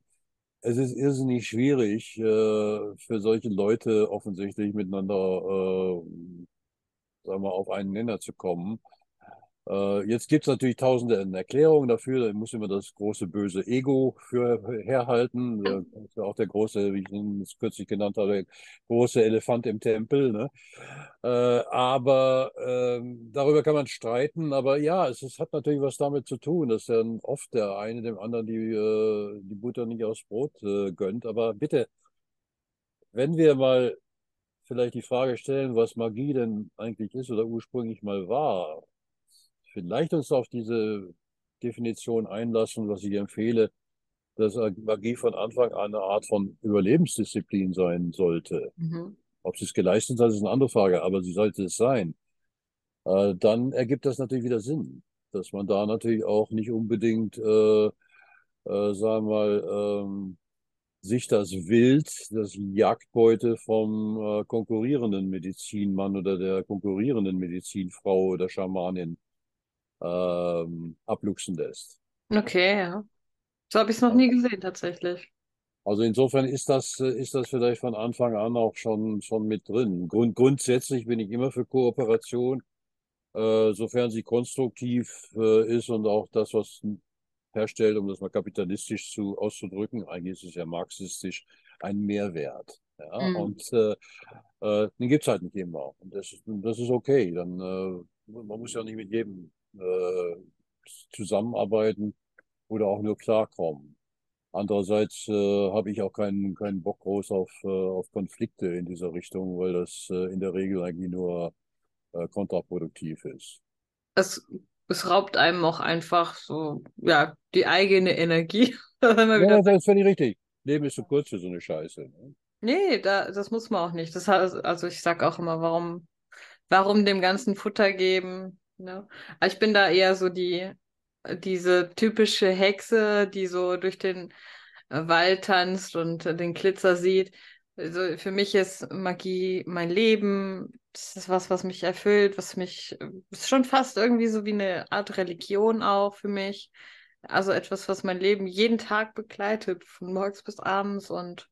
es ist irrsinnig schwierig äh, für solche Leute offensichtlich miteinander, äh, sagen wir, auf einen Nenner zu kommen. Äh, jetzt gibt es natürlich tausende Erklärungen dafür. Da muss immer das große böse Ego für herhalten. Das ist ja auch der große, wie ich ihn kürzlich genannt habe, große Elefant im Tempel. Ne? Äh, aber ähm, darüber kann man streiten. Aber ja, es, es hat natürlich was damit zu tun, dass dann oft der eine dem anderen die, äh, die Butter nicht aufs Brot gönnt. Aber bitte, wenn wir mal vielleicht die Frage stellen, was Magie denn eigentlich ist oder ursprünglich mal war, vielleicht uns auf diese Definition einlassen, was ich empfehle, dass Magie von Anfang an eine Art von Überlebensdisziplin sein sollte. Mhm. Ob sie es geleistet hat, ist eine andere Frage, aber sie sollte es sein. Äh, dann ergibt das natürlich wieder Sinn, dass man da natürlich auch nicht unbedingt, äh, äh, sagen wir mal, ähm, sich das Wild, das Jagdbeute vom äh, konkurrierenden Medizinmann oder der konkurrierenden Medizinfrau oder Schamanin ähm, abluchsen lässt. Okay, ja. So habe ich es noch nie gesehen, tatsächlich. Also insofern ist das, äh, ist das vielleicht von Anfang an auch schon, schon mit drin. Grund, grundsätzlich bin ich immer für Kooperation, äh, sofern sie konstruktiv äh, ist und auch das, was herstellt, um das mal kapitalistisch zu, auszudrücken, eigentlich ist es ja marxistisch, ein Mehrwert. Ja? Mhm. Und äh, äh, den gibt es halt nicht immer. Und das ist, das ist okay. Dann, äh, man muss ja nicht mit jedem äh, zusammenarbeiten oder auch nur klarkommen. Andererseits äh, habe ich auch keinen, keinen Bock groß auf, äh, auf Konflikte in dieser Richtung, weil das äh, in der Regel eigentlich nur äh, kontraproduktiv ist. Es, es raubt einem auch einfach so, ja, die eigene Energie. ja, das ist völlig richtig. Leben ist zu so kurz für so eine Scheiße. Ne? Nee, da, das muss man auch nicht. Das also ich sag auch immer, warum, warum dem ganzen Futter geben? Aber ich bin da eher so die, diese typische Hexe, die so durch den äh, Wald tanzt und den Glitzer sieht. Also für mich ist Magie mein Leben. Das ist was, was mich erfüllt, was mich, ist schon fast irgendwie so wie eine Art Religion auch für mich. Also etwas, was mein Leben jeden Tag begleitet, von morgens bis abends und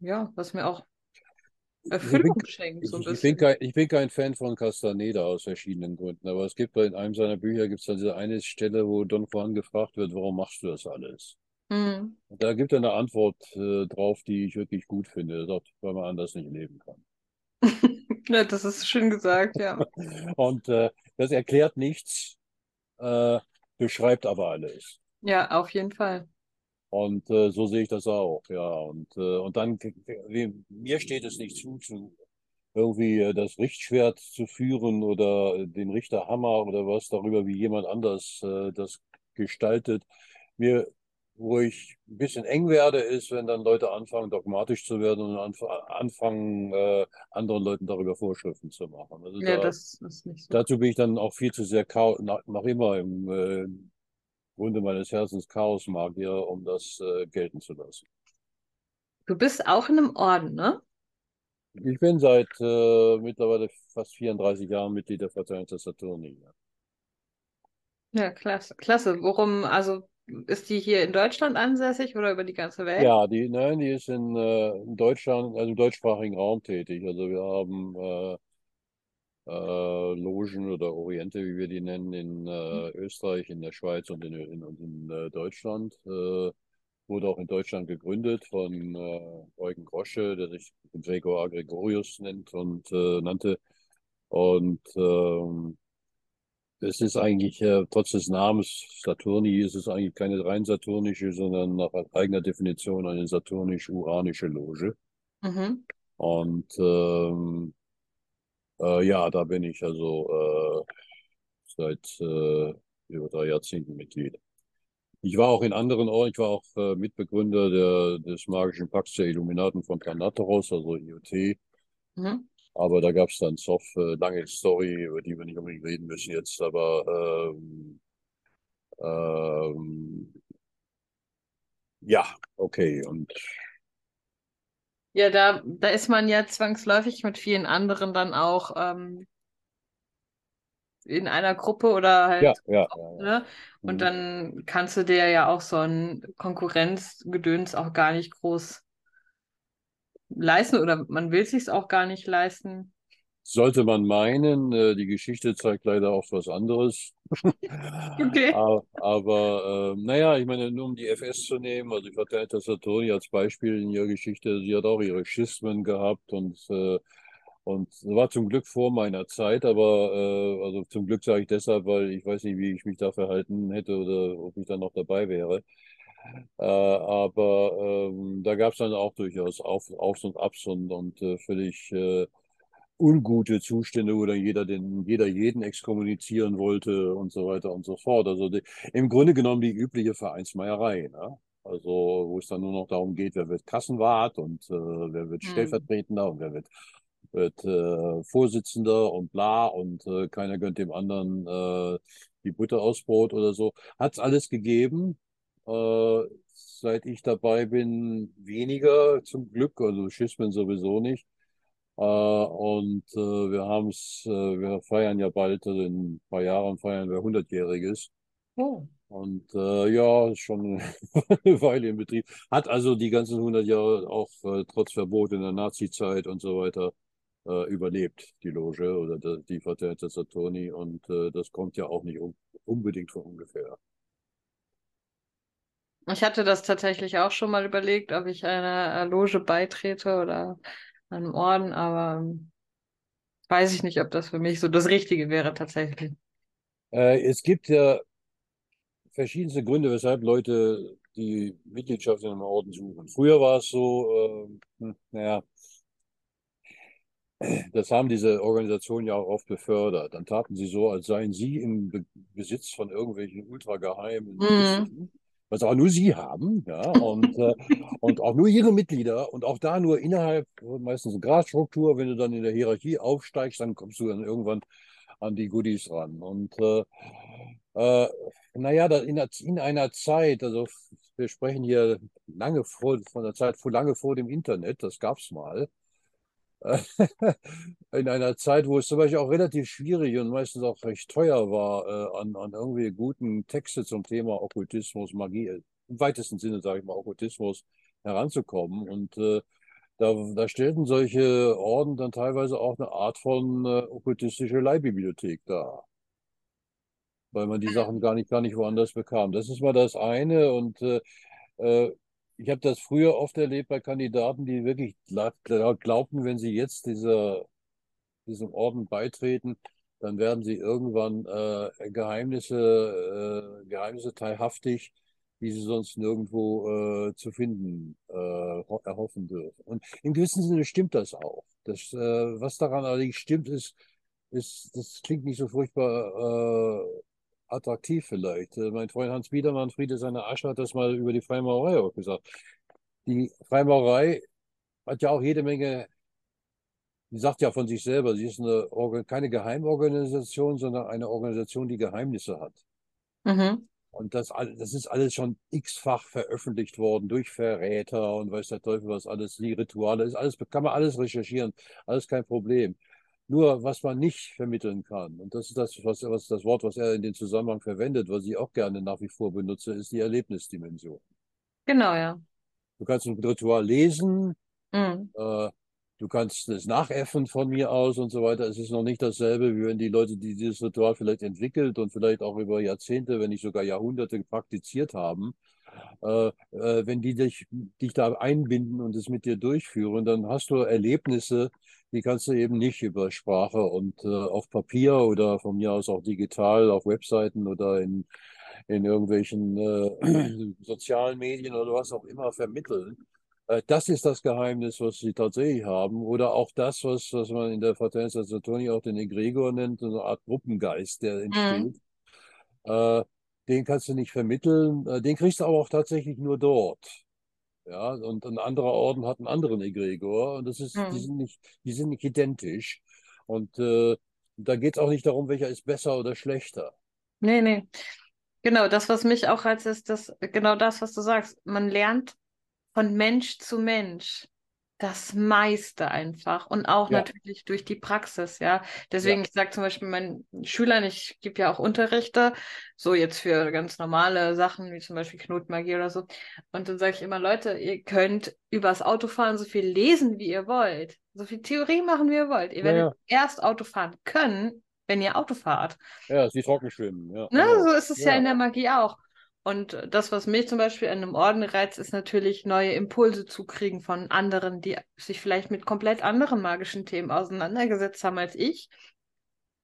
ja, was mir auch Erfüllung ich schenkt. So ich, ich, bin kein, ich bin kein Fan von Castaneda aus verschiedenen Gründen, aber es gibt in einem seiner Bücher gibt es dann diese eine Stelle, wo Don Juan gefragt wird, warum machst du das alles? Mhm. Da gibt er eine Antwort äh, drauf, die ich wirklich gut finde. Er sagt, weil man anders nicht leben kann. ja, das ist schön gesagt, ja. Und äh, das erklärt nichts, äh, beschreibt aber alles. Ja, auf jeden Fall. Und äh, so sehe ich das auch, ja. Und, äh, und dann, mir steht es nicht zu, zu irgendwie äh, das Richtschwert zu führen oder den Richterhammer oder was darüber, wie jemand anders äh, das gestaltet. Mir, wo ich ein bisschen eng werde, ist, wenn dann Leute anfangen, dogmatisch zu werden und anf anfangen, äh, anderen Leuten darüber Vorschriften zu machen. Also ja, da, das ist nicht so. Dazu bin ich dann auch viel zu sehr nach, nach immer im, äh, Grunde meines Herzens Chaosmagier, um das äh, gelten zu lassen. Du bist auch in einem Orden, ne? Ich bin seit äh, mittlerweile fast 34 Jahren Mitglied der Fraternität des Saturni. Ja. ja, klasse. Klasse. Worum, also ist die hier in Deutschland ansässig oder über die ganze Welt? Ja, die, nein, die ist in, äh, in Deutschland, also im deutschsprachigen Raum tätig. Also wir haben äh, Logen oder Oriente, wie wir die nennen, in äh, mhm. Österreich, in der Schweiz und in, in, in äh, Deutschland. Äh, wurde auch in Deutschland gegründet von äh, Eugen Grosche, der sich Gregor Gregorius nennt und äh, nannte. Und ähm, es ist eigentlich, äh, trotz des Namens Saturni, ist es eigentlich keine rein saturnische, sondern nach eigener Definition eine saturnisch-uranische Loge. Mhm. Und ähm, äh, ja, da bin ich also äh, seit äh, über drei Jahrzehnten Mitglied. Ich war auch in anderen Orten, ich war auch äh, Mitbegründer der, des magischen Pakts der Illuminaten von Thanateros, also IoT. Mhm. Aber da gab es dann Sof, äh, lange Story, über die wir nicht unbedingt reden müssen jetzt, aber ähm, ähm, ja, okay. Und ja, da, da ist man ja zwangsläufig mit vielen anderen dann auch ähm, in einer Gruppe oder halt. Ja, ja, auch, ja, ne? Und mhm. dann kannst du dir ja auch so ein Konkurrenzgedöns auch gar nicht groß leisten oder man will sich auch gar nicht leisten. Sollte man meinen, äh, die Geschichte zeigt leider auch was anderes. okay. Aber, aber äh, naja, ich meine, nur um die FS zu nehmen, also ich hatte Saturni als Beispiel in ihrer Geschichte, sie hat auch ihre Schismen gehabt und äh, und war zum Glück vor meiner Zeit, aber äh, also zum Glück sage ich deshalb, weil ich weiß nicht, wie ich mich da verhalten hätte oder ob ich dann noch dabei wäre. Äh, aber ähm, da gab es dann auch durchaus Auf, Aufs und Abs und, und äh, völlig äh, ungute Zustände, wo dann jeder, den, jeder jeden exkommunizieren wollte und so weiter und so fort. Also die, im Grunde genommen die übliche Vereinsmeierei. Ne? Also wo es dann nur noch darum geht, wer wird Kassenwart und äh, wer wird hm. Stellvertretender und wer wird, wird äh, Vorsitzender und bla und äh, keiner gönnt dem anderen äh, die Butter aus Brot oder so. Hat es alles gegeben. Äh, seit ich dabei bin, weniger zum Glück, also Schismen sowieso nicht. Äh, und äh, wir haben es, äh, wir feiern ja bald, also in ein paar Jahren feiern wir 100-Jähriges. Oh. Und äh, ja, schon eine Weile im Betrieb. Hat also die ganzen 100 Jahre auch äh, trotz Verbot in der Nazi-Zeit und so weiter äh, überlebt, die Loge oder die, die Fraternità Saturni. Und äh, das kommt ja auch nicht un unbedingt von ungefähr. Ich hatte das tatsächlich auch schon mal überlegt, ob ich einer Loge beitrete oder einem Orden, aber weiß ich nicht, ob das für mich so das Richtige wäre tatsächlich. Äh, es gibt ja verschiedenste Gründe, weshalb Leute die Mitgliedschaft in einem Orden suchen. Früher war es so, äh, naja, das haben diese Organisationen ja auch oft befördert. Dann taten sie so, als seien sie im Be Besitz von irgendwelchen ultrageheimen mhm. Was auch nur sie haben, ja, und, äh, und auch nur ihre Mitglieder und auch da nur innerhalb, meistens eine Grasstruktur, wenn du dann in der Hierarchie aufsteigst, dann kommst du dann irgendwann an die Goodies ran. Und äh, äh, naja, in, in einer Zeit, also wir sprechen hier lange vor, von der Zeit lange vor dem Internet, das gab es mal, in einer Zeit, wo es zum Beispiel auch relativ schwierig und meistens auch recht teuer war, äh, an, an irgendwie guten Texte zum Thema Okkultismus, Magie, im weitesten Sinne, sage ich mal, Okkultismus heranzukommen. Und äh, da, da stellten solche Orden dann teilweise auch eine Art von äh, okkultistische Leihbibliothek dar. Weil man die Sachen gar nicht, gar nicht woanders bekam. Das ist mal das eine. Und äh, äh ich habe das früher oft erlebt bei Kandidaten, die wirklich glaubten, wenn sie jetzt dieser, diesem Orden beitreten, dann werden sie irgendwann äh, Geheimnisse, äh, Geheimnisse teilhaftig, die sie sonst nirgendwo äh, zu finden äh, erhoffen dürfen. Und in gewissem Sinne stimmt das auch. Das, äh, was daran allerdings stimmt, ist, ist, das klingt nicht so furchtbar äh, attraktiv vielleicht. Mein Freund Hans Biedermann, Friede seiner Asche, hat das mal über die Freimaurerei auch gesagt. Die Freimaurerei hat ja auch jede Menge, die sagt ja von sich selber, sie ist eine, keine Geheimorganisation, sondern eine Organisation, die Geheimnisse hat. Mhm. Und das, das ist alles schon x-fach veröffentlicht worden durch Verräter und weiß der Teufel was alles, die Rituale, ist alles, kann man alles recherchieren, alles kein Problem. Nur was man nicht vermitteln kann, und das ist das, was, was das Wort, was er in dem Zusammenhang verwendet, was ich auch gerne nach wie vor benutze, ist die Erlebnisdimension. Genau, ja. Du kannst ein Ritual lesen, mhm. äh, du kannst es nachäffen von mir aus und so weiter. Es ist noch nicht dasselbe, wie wenn die Leute, die dieses Ritual vielleicht entwickelt und vielleicht auch über Jahrzehnte, wenn nicht sogar Jahrhunderte praktiziert haben, äh, äh, wenn die dich, dich da einbinden und es mit dir durchführen, dann hast du Erlebnisse, die kannst du eben nicht über Sprache und äh, auf Papier oder von mir aus auch digital auf Webseiten oder in, in irgendwelchen äh, sozialen Medien oder was auch immer vermitteln. Äh, das ist das Geheimnis, was sie tatsächlich haben. Oder auch das, was, was man in der Fraternità Saturni auch den Egregor nennt, eine Art Gruppengeist, der entsteht. Mhm. Äh, den kannst du nicht vermitteln. Äh, den kriegst du aber auch tatsächlich nur dort. Ja, und ein anderer Orden hat einen anderen Egregor und das ist, mhm. die sind nicht, die sind nicht identisch. Und äh, da geht es auch nicht darum, welcher ist besser oder schlechter. Nee, nee. Genau, das, was mich auch als ist, das, genau das, was du sagst. Man lernt von Mensch zu Mensch das meiste einfach und auch ja. natürlich durch die Praxis, ja. Deswegen, ja. ich sage zum Beispiel meinen Schülern, ich gebe ja auch Unterrichte, so jetzt für ganz normale Sachen, wie zum Beispiel Knotmagie oder so. Und dann sage ich immer, Leute, ihr könnt übers Autofahren so viel lesen, wie ihr wollt, so viel Theorie machen, wie ihr wollt. Ihr werdet ja, erst Autofahren können, wenn ihr Auto fahrt. Ja, sie trocken schwimmen, ja. Ne, genau. so ist es ja. in der Magie auch. Und das, was mich zum Beispiel an einem Orden reizt, ist natürlich neue Impulse zu kriegen von anderen, die sich vielleicht mit komplett anderen magischen Themen auseinandergesetzt haben als ich.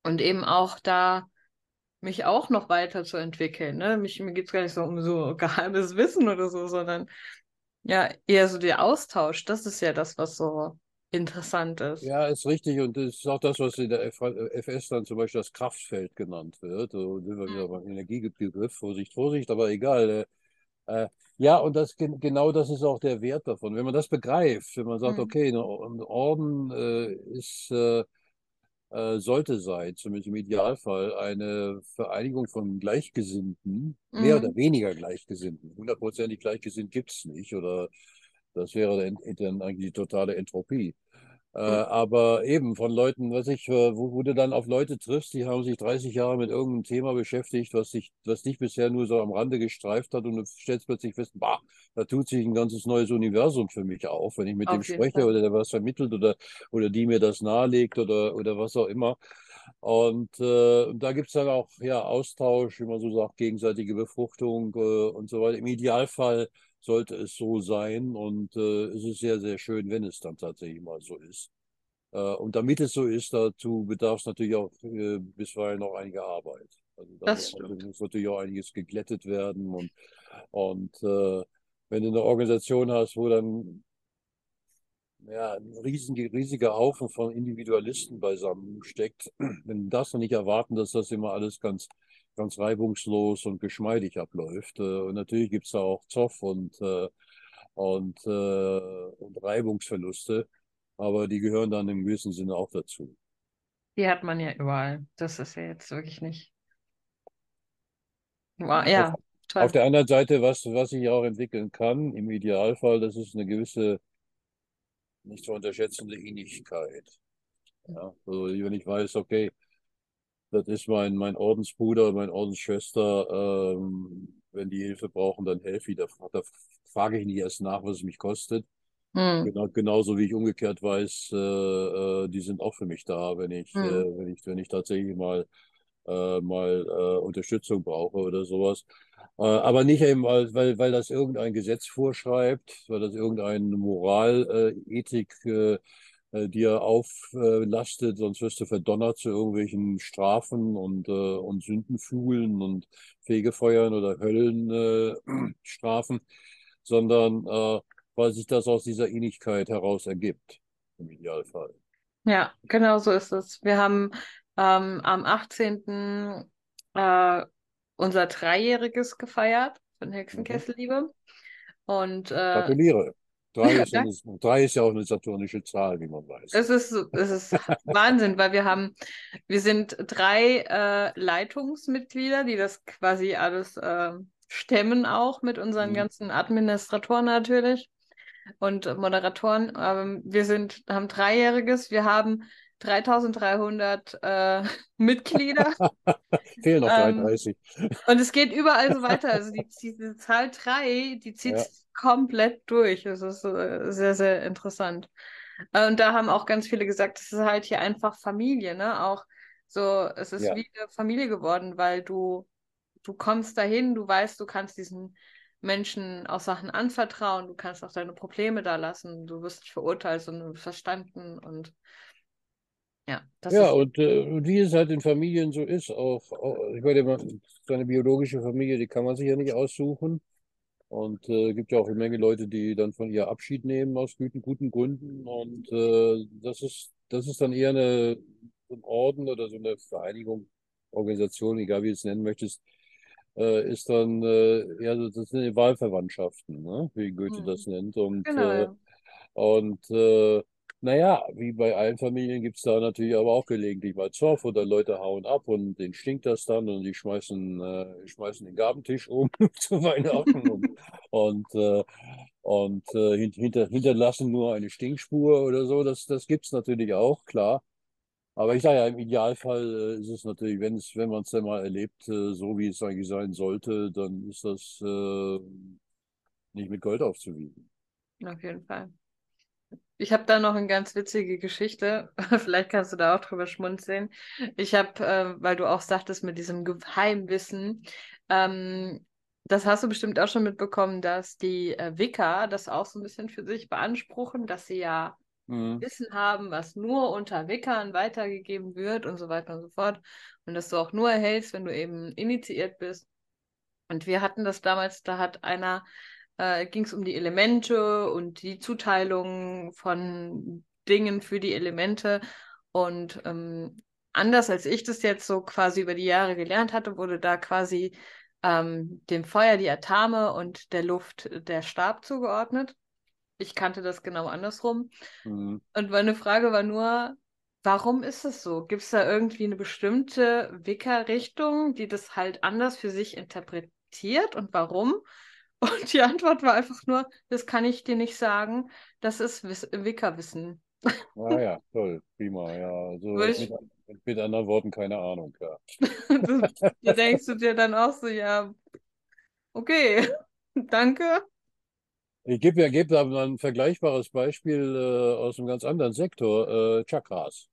Und eben auch da mich auch noch weiterzuentwickeln. Ne? Mich, mir geht es gar nicht so um so geheimes Wissen oder so, sondern ja, eher so der Austausch. Das ist ja das, was so interessant ist. Ja, ist richtig. Und das ist auch das, was in der FS dann zum Beispiel das Kraftfeld genannt wird. So sind wir wieder mhm. beim Energiebegriff. Vorsicht, Vorsicht, aber egal. Äh, ja, und das genau das ist auch der Wert davon. Wenn man das begreift, wenn man sagt, mhm. okay, ein Orden äh, ist, äh, äh, sollte sein, zumindest im Idealfall, eine Vereinigung von Gleichgesinnten, mhm. mehr oder weniger Gleichgesinnten. Hundertprozentig gleichgesinnt gibt es nicht, oder das wäre dann, eigentlich die totale Entropie. Äh, aber eben von Leuten, was ich, äh, wo, wo, du dann auf Leute triffst, die haben sich 30 Jahre mit irgendeinem Thema beschäftigt, was dich, was dich bisher nur so am Rande gestreift hat und du stellst plötzlich fest, bah, da tut sich ein ganzes neues Universum für mich auf, wenn ich mit auf dem spreche Fall. oder der was vermittelt oder, oder die mir das nahelegt oder, oder was auch immer. Und äh, da gibt es dann auch ja, Austausch, wie man so sagt, gegenseitige Befruchtung äh, und so weiter. Im Idealfall sollte es so sein. Und äh, es ist sehr, sehr schön, wenn es dann tatsächlich mal so ist. Äh, und damit es so ist, dazu bedarf es natürlich auch äh, bisweilen noch einige Arbeit. Also da muss, also muss, natürlich auch einiges geglättet werden. Und, und äh, wenn du eine Organisation hast, wo dann ja, ein riesen, riesiger Haufen von Individualisten beisammen steckt, dann darfst du nicht erwarten, dass das immer alles ganz ganz reibungslos und geschmeidig abläuft. Äh, und natürlich gibt es da auch Zoff und, äh, und, äh, und Reibungsverluste, aber die gehören dann im gewissen Sinne auch dazu. Die hat man ja überall. Das ist ja jetzt wirklich nicht. Wow, ja, auf, toll. Auf der anderen Seite, was, was ich auch entwickeln kann, im Idealfall, das ist eine gewisse, nicht zu unterschätzende Innigkeit. Ja, also wenn ich weiß, okay, das ist mein, mein Ordensbruder, meine Ordensschwester. Ähm, wenn die Hilfe brauchen, dann helfe ich. Da, da frage ich nicht erst nach, was es mich kostet. Hm. Genau, genauso wie ich umgekehrt weiß, äh, äh, die sind auch für mich da, wenn ich, hm. äh, wenn ich, wenn ich tatsächlich mal, äh, mal äh, Unterstützung brauche oder sowas. Äh, aber nicht eben, weil, weil, weil das irgendein Gesetz vorschreibt, weil das irgendeine Moral, Ethik äh, dir auflastet, sonst wirst du verdonnert zu irgendwelchen Strafen und, äh, und Sündenflugeln und Fegefeuern oder Höllenstrafen, äh, sondern äh, weil sich das aus dieser Ähnlichkeit heraus ergibt, im Idealfall. Ja, genau so ist es. Wir haben ähm, am 18. Äh, unser Dreijähriges gefeiert von Hexenkesselliebe. Mhm. Und, äh, Gratuliere. Drei ist, eine, drei ist ja auch eine saturnische Zahl, wie man weiß. Es ist, es ist Wahnsinn, weil wir haben, wir sind drei äh, Leitungsmitglieder, die das quasi alles äh, stemmen auch mit unseren mhm. ganzen Administratoren natürlich und Moderatoren. Ähm, wir sind, haben dreijähriges, wir haben 3300 äh, Mitglieder. Fehlen noch 33. Ähm, und es geht überall so weiter. Also die, diese Zahl 3, die zieht ja. komplett durch. Das ist äh, sehr, sehr interessant. Äh, und da haben auch ganz viele gesagt, es ist halt hier einfach Familie, ne? Auch so, es ist ja. wie eine Familie geworden, weil du, du kommst dahin, du weißt, du kannst diesen Menschen auch Sachen anvertrauen, du kannst auch deine Probleme da lassen, du wirst nicht verurteilt, sondern verstanden und ja, das ja und, äh, wie es halt in Familien so ist, auch, auch ich meine, seine biologische Familie, die kann man sich ja nicht aussuchen. Und äh, gibt ja auch eine Menge Leute, die dann von ihr Abschied nehmen aus guten, guten Gründen. Und äh, das ist, das ist dann eher eine, ein Orden oder so eine Vereinigung, Organisation, egal wie du es nennen möchtest, äh, ist dann äh, ja, das sind Wahlverwandtschaften, ne? wie Goethe hm. das nennt. Und, genau, äh, und äh, naja, wie bei allen Familien gibt es da natürlich aber auch gelegentlich mal Zoff oder Leute hauen ab und denen stinkt das dann und die schmeißen, äh, schmeißen den Gabentisch um zu Weihnachten und, und, äh, und äh, hinter, hinterlassen nur eine Stinkspur oder so. Das, das gibt es natürlich auch, klar. Aber ich sage ja, im Idealfall äh, ist es natürlich, wenn es, wenn man es dann mal erlebt, äh, so wie es eigentlich sein sollte, dann ist das äh, nicht mit Gold aufzuwiegen. Auf jeden Fall. Ich habe da noch eine ganz witzige Geschichte. Vielleicht kannst du da auch drüber schmunzeln. Ich habe, äh, weil du auch sagtest mit diesem Geheimwissen, ähm, das hast du bestimmt auch schon mitbekommen, dass die äh, Wicker das auch so ein bisschen für sich beanspruchen, dass sie ja mhm. Wissen haben, was nur unter Wickern weitergegeben wird und so weiter und so fort. Und das du auch nur erhältst, wenn du eben initiiert bist. Und wir hatten das damals, da hat einer äh, ging es um die Elemente und die Zuteilung von Dingen für die Elemente. Und ähm, anders als ich das jetzt so quasi über die Jahre gelernt hatte, wurde da quasi ähm, dem Feuer die Atame und der Luft der Stab zugeordnet. Ich kannte das genau andersrum. Mhm. Und meine Frage war nur, Warum ist es so? Gibt es da irgendwie eine bestimmte Wicca-Richtung, die das halt anders für sich interpretiert und warum? Und die Antwort war einfach nur, das kann ich dir nicht sagen, das ist Wicca-Wissen. Ah ja, toll, prima, ja. Also mit, mit anderen Worten keine Ahnung, ja. Du denkst du dir dann auch so, ja, okay, danke. Ich gebe ja geb da mal ein vergleichbares Beispiel äh, aus einem ganz anderen Sektor, äh, Chakras.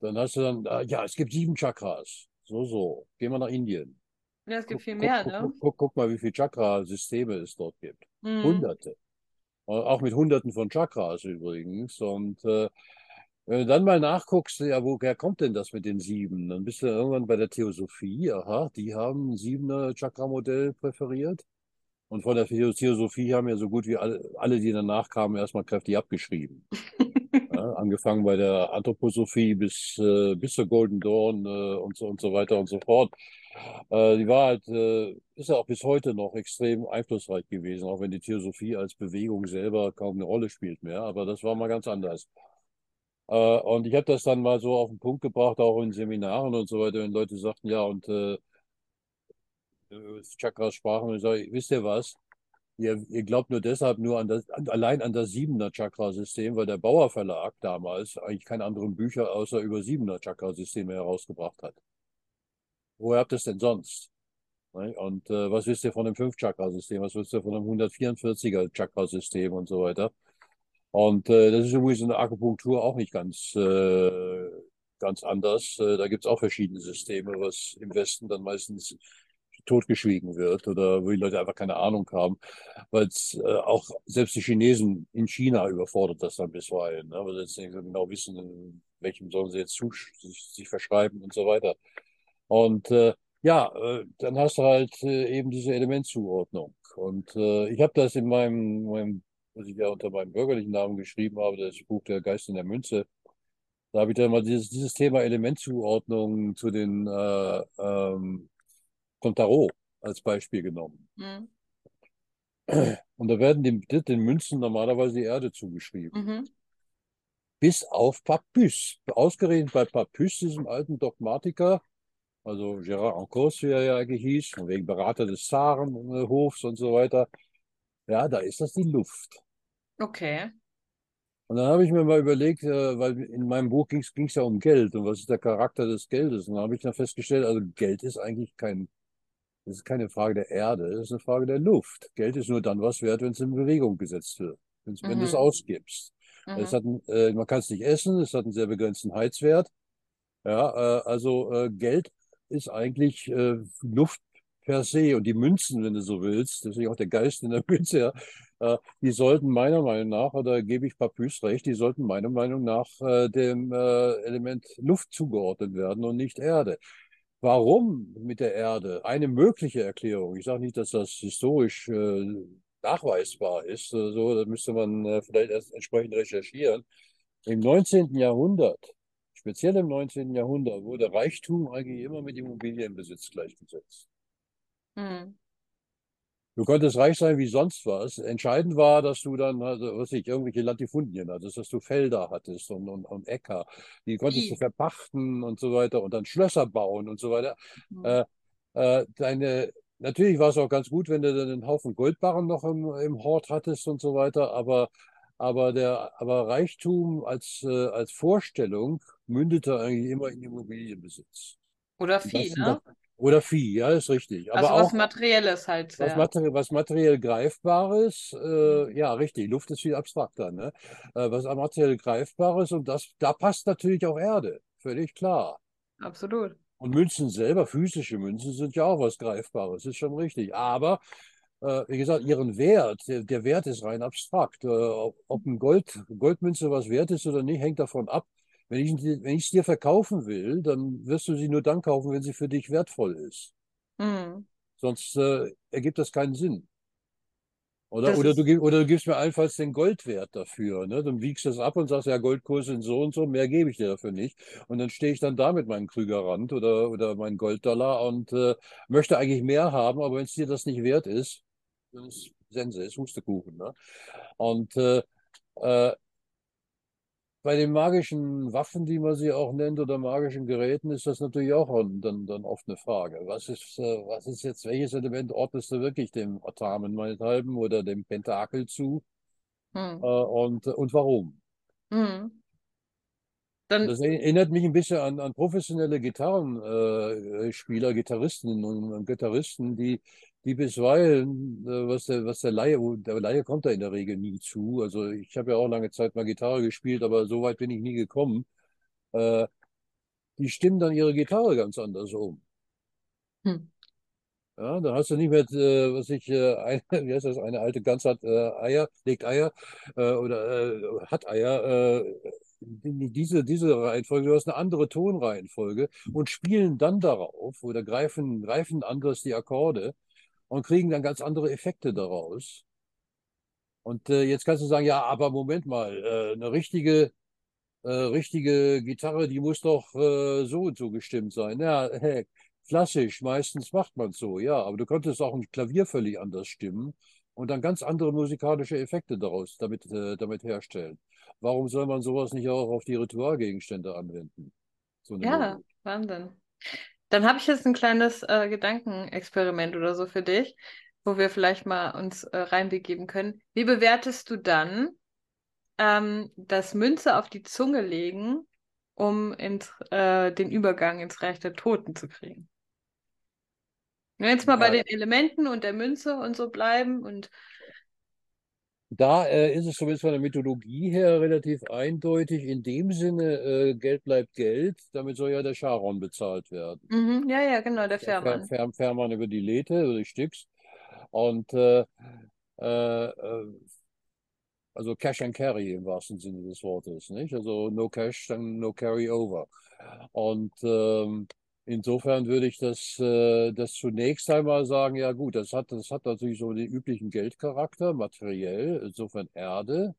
Dann hast du dann, äh, ja, es gibt sieben Chakras. So, so. Gehen wir nach Indien. Ja, es gibt Guck, viel mehr, guck, ne? guck, guck, mal, wie viele Chakra-Systeme es dort gibt. Mhm. Hunderte. Äh, Auch mit Hunderten von Chakras übrigens. Und äh, wenn du dann mal nachguckst, ja, woher kommt denn das mit den sieben? Dann bist du irgendwann bei der Theosophie. Aha, die haben ein siebener Chakra-Modell präferiert. Und von der Theosophie haben ja so gut wie alle, alle die danach kamen, erstmal kräftig abgeschrieben. Ja, angefangen bei der Anthroposophie bis, äh, bis zur Golden Dawn äh, und, so, und so weiter und so fort. Äh, die war halt, äh, ist ja auch bis heute noch extrem einflussreich gewesen, auch wenn die Theosophie als Bewegung selber kaum eine Rolle spielt mehr. Aber das war mal ganz anders. Äh, und ich habe das dann mal so auf den Punkt gebracht, auch in Seminaren und so weiter, wenn Leute sagten, ja, und äh, Chakras sprachen und ich sage, wisst ihr was? Ihr, ihr glaubt nur deshalb nur an das, allein an das siebener Chakra-System, weil der Bauer Verlag damals eigentlich keine anderen Bücher außer über siebener Chakra-Systeme herausgebracht hat. Woher habt ihr es denn sonst? Ne? Und äh, was wisst ihr von dem Fünf-Chakra-System? Was wisst ihr von dem 144er Chakra-System und so weiter? Und äh, das ist übrigens in der Akupunktur auch nicht ganz, äh, ganz anders. Äh, da gibt es auch verschiedene Systeme, was im Westen dann meistens totgeschwiegen wird oder wo die Leute einfach keine Ahnung haben, weil es äh, auch selbst die Chinesen in China überfordert das dann bisweilen, ne? weil sie nicht so genau wissen, in welchem sollen sie jetzt sich, sich verschreiben und so weiter. Und äh, ja, äh, dann hast du halt äh, eben diese Elementzuordnung. Und äh, ich habe das in meinem, meinem, was ich ja unter meinem bürgerlichen Namen geschrieben habe, das Buch Der Geist in der Münze, da habe ich dann mal dieses, dieses Thema Elementzuordnung zu den äh, ähm, von Tarot als Beispiel genommen. Mhm. Und da werden den, den Münzen normalerweise die Erde zugeschrieben. Mhm. Bis auf Papus. Ausgerechnet bei Papus, diesem alten Dogmatiker, also Gérard Encos, wie er ja eigentlich hieß, von wegen Berater des Zarenhofs und so weiter. Ja, da ist das die Luft. Okay. Und dann habe ich mir mal überlegt, äh, weil in meinem Buch ging es ja um Geld und was ist der Charakter des Geldes. Und dann habe ich dann festgestellt, also Geld ist eigentlich kein das ist keine Frage der Erde, das ist eine Frage der Luft. Geld ist nur dann was wert, wenn es in Bewegung gesetzt wird, mhm. wenn du es ausgibst. Mhm. Es hat äh, man kann es nicht essen, es hat einen sehr begrenzten Heizwert. Ja, äh, also äh, Geld ist eigentlich äh, Luft per se und die Münzen, wenn du so willst, deswegen auch der Geist in der Münze, ja, äh, die sollten meiner Meinung nach, oder gebe ich Papus recht, die sollten meiner Meinung nach äh, dem Element Luft zugeordnet werden und nicht Erde. Warum mit der Erde? Eine mögliche Erklärung. Ich sage nicht, dass das historisch äh, nachweisbar ist. Äh, so, da müsste man äh, vielleicht erst entsprechend recherchieren. Im 19. Jahrhundert, speziell im 19. Jahrhundert, wurde Reichtum eigentlich immer mit Immobilienbesitz gleichgesetzt. Mhm. Du konntest reich sein wie sonst was. Entscheidend war, dass du dann, also, was ich, irgendwelche Latifundien hattest, dass du Felder hattest und, und, und Äcker. Die konntest I. du verpachten und so weiter und dann Schlösser bauen und so weiter. Mhm. Äh, äh, deine, natürlich war es auch ganz gut, wenn du dann einen Haufen Goldbarren noch im, im Hort hattest und so weiter, aber, aber, der, aber Reichtum als, äh, als Vorstellung mündete eigentlich immer in Immobilienbesitz. Oder Vieh, ne? Oder Vieh, ja, ist richtig. Aber also was auch, Materielles halt. Was, Materi was materiell Greifbares, äh, mhm. ja, richtig. Luft ist viel abstrakter, ne? Äh, was materiell Greifbares und das, da passt natürlich auch Erde, völlig klar. Absolut. Und Münzen selber, physische Münzen, sind ja auch was Greifbares, ist schon richtig. Aber äh, wie gesagt, ihren Wert, der, Wert ist rein abstrakt. Äh, ob, ob ein Gold, Goldmünze was wert ist oder nicht, hängt davon ab, wenn ich, wenn ich es dir verkaufen will, dann wirst du sie nur dann kaufen, wenn sie für dich wertvoll ist. Mhm. Sonst äh, ergibt das keinen Sinn. Oder, oder, du, oder du gibst mir allenfalls den Goldwert dafür. Ne? Dann wiegst du es ab und sagst, ja, Goldkurs sind so und so, mehr gebe ich dir dafür nicht. Und dann stehe ich dann da mit meinem Krügerrand oder, oder meinem Golddollar und äh, möchte eigentlich mehr haben, aber wenn es dir das nicht wert ist, dann ist Sense, ist Hustekuchen. Ne? Und äh, äh, bei den magischen Waffen, die man sie auch nennt, oder magischen Geräten, ist das natürlich auch dann, dann oft eine Frage. Was ist, äh, was ist jetzt, welches Element ordnest du wirklich dem Atamen meinethalben oder dem Pentakel zu? Hm. Äh, und, und warum? Hm. Dann, Das erinnert mich ein bisschen an, an professionelle Gitarrenspieler, Gitarristinnen und Gitarristen, die, die bisweilen, äh, was der, was der Laie, der Laie kommt da in der Regel nie zu. Also ich habe ja auch lange Zeit mal Gitarre gespielt, aber so weit bin ich nie gekommen. Äh, die stimmen dann ihre Gitarre ganz anders um. hm. Ja, da hast du nicht mehr, äh, was ich, äh, eine, wie heißt das, eine alte Gans hat äh, Eier, legt Eier äh, oder äh, hat Eier. Diese, diese Reihenfolge, du hast eine andere Tonreihenfolge und spielen dann darauf oder greifen, greifen anders die Akkorde und kriegen dann ganz andere Effekte daraus. Und äh, jetzt kannst du sagen, ja, aber Moment mal, äh, eine richtige, äh, richtige Gitarre, die muss doch äh, so und so gestimmt sein. Ja, hey, klassisch, meistens macht man es so, ja, aber du könntest auch ein Klavier völlig anders stimmen und dann ganz andere musikalische Effekte daraus damit, äh, damit herstellen. Warum soll man sowas nicht auch auf die Ritualgegenstände anwenden? So Ja. Wahnsinn. Dann habe ich jetzt ein kleines äh, Gedankenexperiment oder so für dich, wo wir vielleicht mal uns äh, reinbegeben können. Wie bewertest du dann ähm, das Münze auf die Zunge legen, um ins, äh, den Übergang ins Reich der Toten zu kriegen? Wenn wir jetzt mal bei Ja, den Elementen und der Münze und so bleiben und da äh, ist es zumindest von der Mythologie her relativ eindeutig. In dem Sinne, äh, Geld bleibt Geld. Damit soll ja der Charon bezahlt werden. mhm, ja, ja, genau, der Der Fähr Fährmann. Fähr Fährmann über die Lethe oder die Styx. Und äh, äh, äh, also Cash and Carry im wahrsten Sinne des Wortes, nicht? Also no Cash, dann no Carry over. Und ähm, insofern würde ich das, äh, das zunächst einmal sagen, ja gut, das hat, das hat natürlich so den üblichen Geldcharakter, materiell, insofern Erde.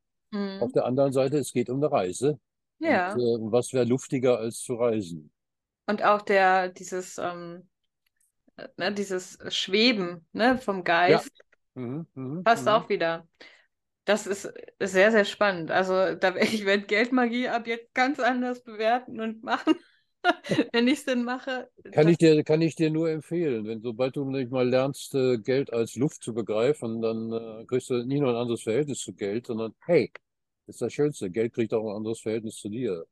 Auf Mhm. der anderen Seite, es geht um eine Reise. Und äh, Ja. was wäre luftiger als zu reisen? Und auch der, dieses, ähm, äh, ne, dieses Schweben, ne, vom Ja. Geist Mhm, mhm, passt mhm. auch wieder. Das ist, ist sehr, sehr spannend. Also da, ich werde Geldmagie ab jetzt ganz anders bewerten und machen, wenn ich es denn mache. Kann ich dir, kann ich dir nur empfehlen. Wenn, sobald du nicht mal lernst, äh, Geld als Luft zu begreifen, dann äh, kriegst du nicht nur ein anderes Verhältnis zu Geld, sondern hey, das ist das Schönste. Geld kriegt auch ein anderes Verhältnis zu dir.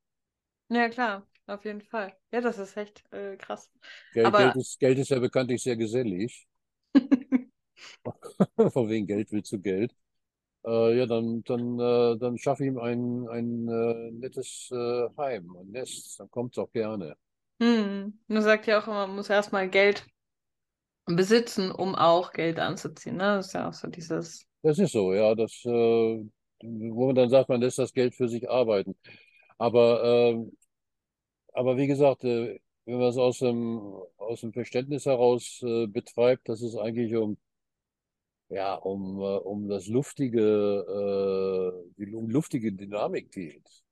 ja, klar, auf jeden Fall. Ja, das ist echt äh, krass. Geld, Aber Geld ist, Geld ist ja bekanntlich sehr gesellig. Von wegen Geld willst du Geld. Äh, ja, dann, dann, äh, dann schaff ihm ein, ein äh, nettes äh, Heim, ein Nest. Dann kommt es auch gerne. hm, man sagt ja auch immer, man muss erstmal Geld besitzen, um auch Geld anzuziehen. Ne? Das ist ja auch so dieses. Das ist so, ja. Das, äh, wo man dann sagt, man lässt das Geld für sich arbeiten. Aber ähm, Aber wie gesagt, äh, wenn man es aus dem, aus dem Verständnis heraus betreibt, dass es eigentlich um, ja, um, äh, um das luftige, äh, die, um luftige Dynamik geht.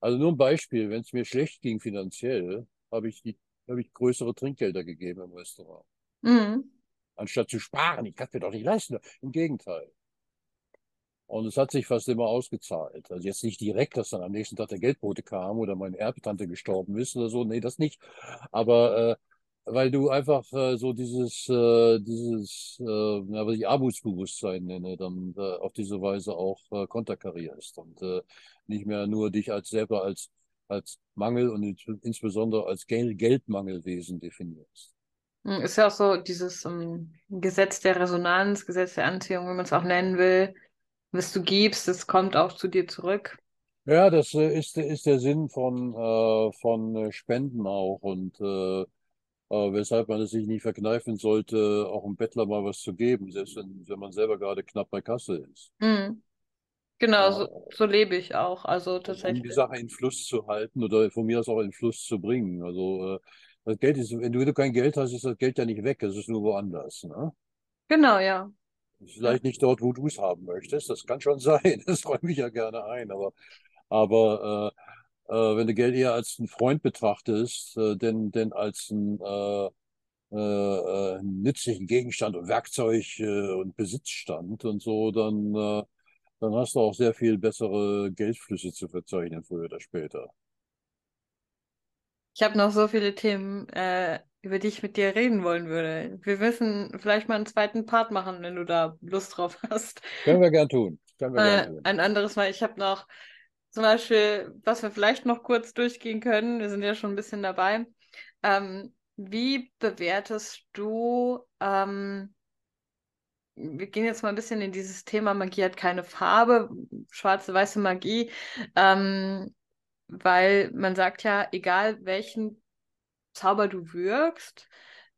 Also nur ein Beispiel, wenn es mir schlecht ging finanziell, habe ich die, habe ich größere Trinkgelder gegeben im Restaurant. Mhm. Anstatt zu sparen, ich kann mir doch nicht leisten. Im Gegenteil. Und es hat sich fast immer ausgezahlt. Also jetzt nicht direkt, dass dann am nächsten Tag der Geldbote kam oder meine Erbtante gestorben ist oder so. Nee, das nicht. Aber äh, weil du einfach äh, so dieses, äh, dieses, äh, na, was ich Armutsbewusstsein nenne, dann äh, auf diese Weise auch äh, konterkarierst und äh, nicht mehr nur dich als selber als, als Mangel und ins- insbesondere als Gel Geldmangelwesen definierst. Hm, Ist ja auch so dieses ähm, Gesetz der Resonanz, Gesetz der Anziehung, wie man es auch nennen will. Was du gibst, das kommt auch zu dir zurück. Ja, das äh, ist, ist der Sinn von, äh, von Spenden auch und äh, weshalb man es sich nicht verkneifen sollte, auch einem Bettler mal was zu geben, selbst wenn, wenn man selber gerade knapp bei Kasse ist. Mhm. Genau, Ja, so, so lebe ich auch. Also um, um die tatsächlich. Sache in Fluss zu halten oder von mir aus auch in Fluss zu bringen. Also äh, das Geld ist, wenn du, wenn du kein Geld hast, ist das Geld ja nicht weg, es ist nur woanders. Ne? Genau, ja. Ja. Vielleicht nicht dort, wo du es haben möchtest, das kann schon sein, das räume ich ja gerne ein, aber, aber äh, äh, wenn du Geld eher als einen Freund betrachtest, äh, denn, denn als einen äh, äh, äh, nützlichen Gegenstand und Werkzeug äh, und Besitzstand und so, dann, äh, dann hast du auch sehr viel bessere Geldflüsse zu verzeichnen, früher oder später. Ich habe noch so viele Themen, äh, über die ich mit dir reden wollen würde. Wir müssen vielleicht mal einen zweiten Part machen, wenn du da Lust drauf hast. Können wir gern tun. Können wir Äh, gern tun. ein anderes Mal. Ich habe noch zum Beispiel, was wir vielleicht noch kurz durchgehen können, wir sind ja schon ein bisschen dabei. Ähm, wie bewertest du, ähm, wir gehen jetzt mal ein bisschen in dieses Thema, Magie hat keine Farbe, schwarze, weiße Magie, ähm, weil man sagt ja, egal welchen Zauber du wirkst,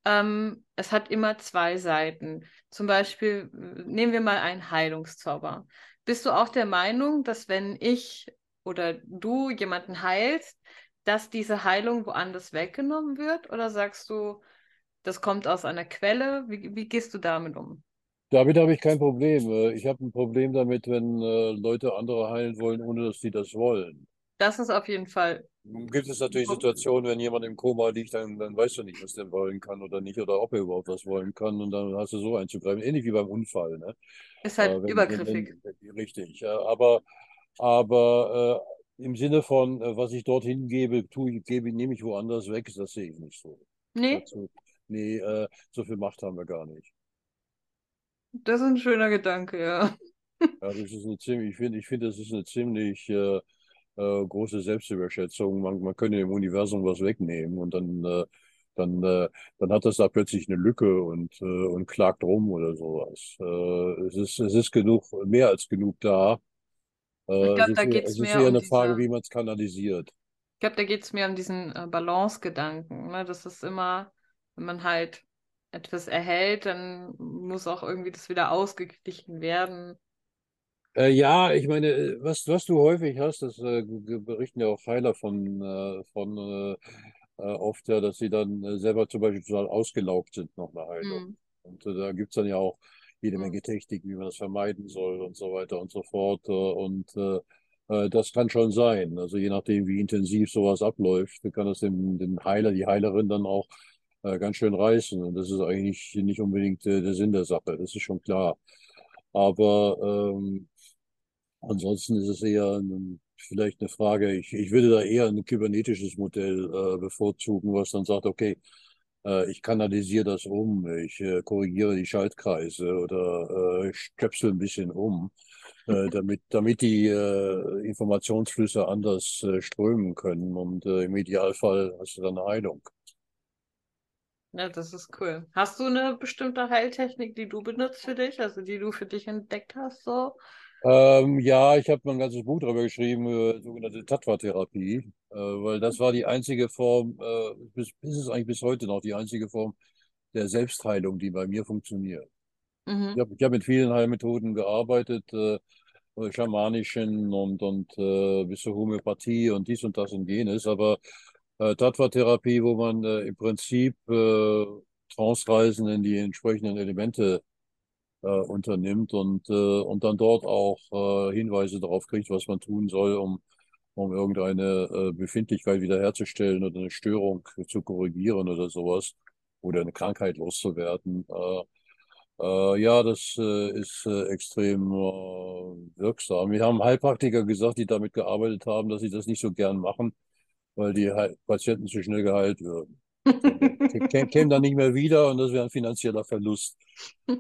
ähm, es hat immer zwei Seiten. Zum Beispiel, nehmen wir mal einen Heilungszauber. Bist du auch der Meinung, dass wenn ich oder du jemanden heilst, dass diese Heilung woanders weggenommen wird? Oder sagst du, das kommt aus einer Quelle? Wie, wie gehst du damit um? Damit habe ich kein Problem. Äh, Ich habe ein Problem damit, wenn äh, Leute andere heilen wollen, ohne dass sie das wollen. Das ist auf jeden Fall. Gibt es natürlich Situationen, wenn jemand im Koma liegt, dann, dann weißt du nicht, was der wollen kann oder nicht, oder ob er überhaupt was wollen kann. Und dann hast du so einzugreifen. Ähnlich wie beim Unfall. Ne? Ist Äh, halt wenn, wenn, übergriffig. wenn, richtig. Ja, aber aber äh, im Sinne von, äh, was ich dorthin gebe, tue ich, gebe, nehme ich woanders weg, das sehe ich nicht so. Nee, Dazu, nee, äh, so viel Macht haben wir gar nicht. das ist ein schöner Gedanke, ja. Ja, das ist eine ziemlich, ich finde, ich finde, das ist eine ziemlich äh, äh, große Selbstüberschätzung. Man, man könnte dem Universum was wegnehmen und dann, äh, dann, äh, dann hat das da plötzlich eine Lücke und, äh, und klagt rum oder sowas. Äh, es ist, es ist genug, mehr als genug da. Ich Äh, es glaube, ist da geht es es ist mehr eher um eine Frage, diese. wie man es kanalisiert. Ich glaube, da geht es mehr um diesen äh, Balance-Gedanken. Ne? Das ist immer, wenn man halt etwas erhält, dann muss auch irgendwie das wieder ausgeglichen werden. Äh, ja, ich meine, äh, was, was du häufig hast, das äh, berichten ja auch Heiler von, äh, von oft ja, dass sie dann selber zum Beispiel total ausgelaugt sind nach einer Heilung. Hm. Und da gibt's dann ja auch jede. Menge Techniken, wie man das vermeiden soll und so weiter und so fort. Äh, und äh, äh, das kann schon sein. Also je nachdem, wie intensiv sowas abläuft, kann das den, den Heiler, die Heilerin dann auch äh, ganz schön reißen. Und das ist eigentlich nicht unbedingt äh, der Sinn der Sache, das ist schon klar. Aber ähm, Ansonsten ist es eher ein, vielleicht eine Frage, ich, ich würde da eher ein kybernetisches Modell äh, bevorzugen, was dann sagt, okay, ich kanalisiere das um, ich äh, korrigiere die Schaltkreise oder äh, stöpsel ein bisschen um, äh, damit, damit die äh, Informationsflüsse anders äh, strömen können und äh, im Idealfall hast du dann eine Heilung. Ja, das ist cool. Hast du eine bestimmte Heiltechnik, die du benutzt für dich, also die du für dich entdeckt hast, so? Ähm, ja, ich habe mal ein ganzes Buch darüber geschrieben, über sogenannte Tattva-Therapie, äh, weil das war die einzige Form, äh, bis, ist es eigentlich bis heute noch die einzige Form der Selbstheilung, die bei mir funktioniert. Mhm. Ich habe hab mit vielen Heilmethoden gearbeitet, äh, äh, schamanischen und, und äh, bis zur Homöopathie und dies und das und jenes, aber äh, Tattva-Therapie, wo man äh, im Prinzip äh, Trance-Reisen in die entsprechenden Elemente äh, unternimmt und, äh, und dann dort auch äh, Hinweise darauf kriegt, was man tun soll, um, um irgendeine äh, Befindlichkeit wiederherzustellen oder eine Störung zu korrigieren oder sowas oder eine Krankheit loszuwerden. Äh, äh, ja, das äh, ist äh, extrem äh, wirksam. Wir haben Heilpraktiker gesagt, die damit gearbeitet haben, dass sie das nicht so gern machen, weil die Heil Patienten zu schnell geheilt würden. Kä- Kämen dann nicht mehr wieder und das wäre ein finanzieller Verlust.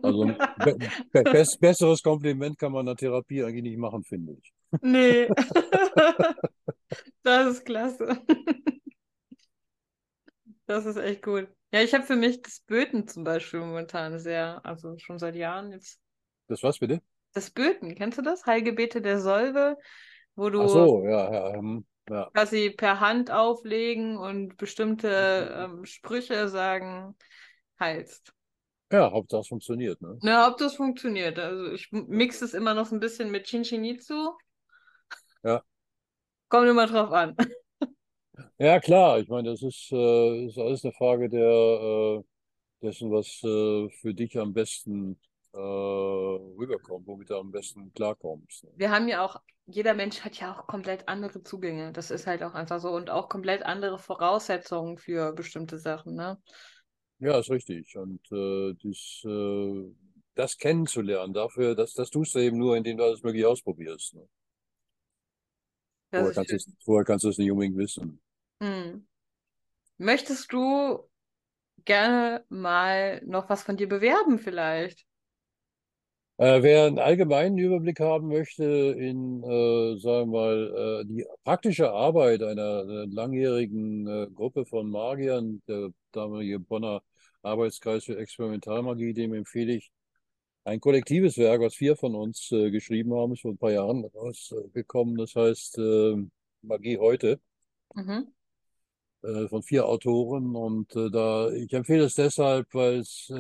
Also be be bess- besseres Kompliment kann man einer Therapie eigentlich nicht machen, finde ich. Nee. Das ist klasse. Das ist echt cool. Ja, ich habe für mich das Böten zum Beispiel momentan sehr, also schon seit Jahren jetzt. Das was bitte? Das Böten, kennst du das? Heilgebete der Solve, wo Ach du so, ja, ja, ähm, ja. quasi per Hand auflegen und bestimmte ähm, Sprüche sagen, heilst. Ja, Hauptsache es funktioniert, ne? Na, ob das funktioniert. Also ich mixe es immer noch so ein bisschen mit Chinchinitsu. Ja. Kommt immer drauf an. Ja, klar, ich meine, das ist, äh, ist alles eine Frage der, äh, dessen, was äh, für dich am besten äh, rüberkommt, womit du am besten klarkommst. Ne? Wir haben ja auch, jeder Mensch hat ja auch komplett andere Zugänge. Das ist halt auch einfach so und auch komplett andere Voraussetzungen für bestimmte Sachen, ne? Ja, ist richtig. Und äh, dies, äh, das kennenzulernen. Dafür, das, das tust du eben nur, indem du alles mögliche ausprobierst. Ne? Vorher, kannst es, vorher kannst du es nicht unbedingt wissen. Hm. Möchtest du gerne mal noch was von dir bewerben vielleicht? Äh, wer einen allgemeinen Überblick haben möchte in, äh, sagen wir mal, äh, die praktische Arbeit einer, einer langjährigen äh, Gruppe von Magiern, der damalige Bonner Arbeitskreis für Experimentalmagie, dem empfehle ich ein kollektives Werk, was vier von uns äh, geschrieben haben, ist vor ein paar Jahren rausgekommen. Das heißt äh, Magie heute. Mhm. von vier Autoren. Und da, ich empfehle es deshalb, weil es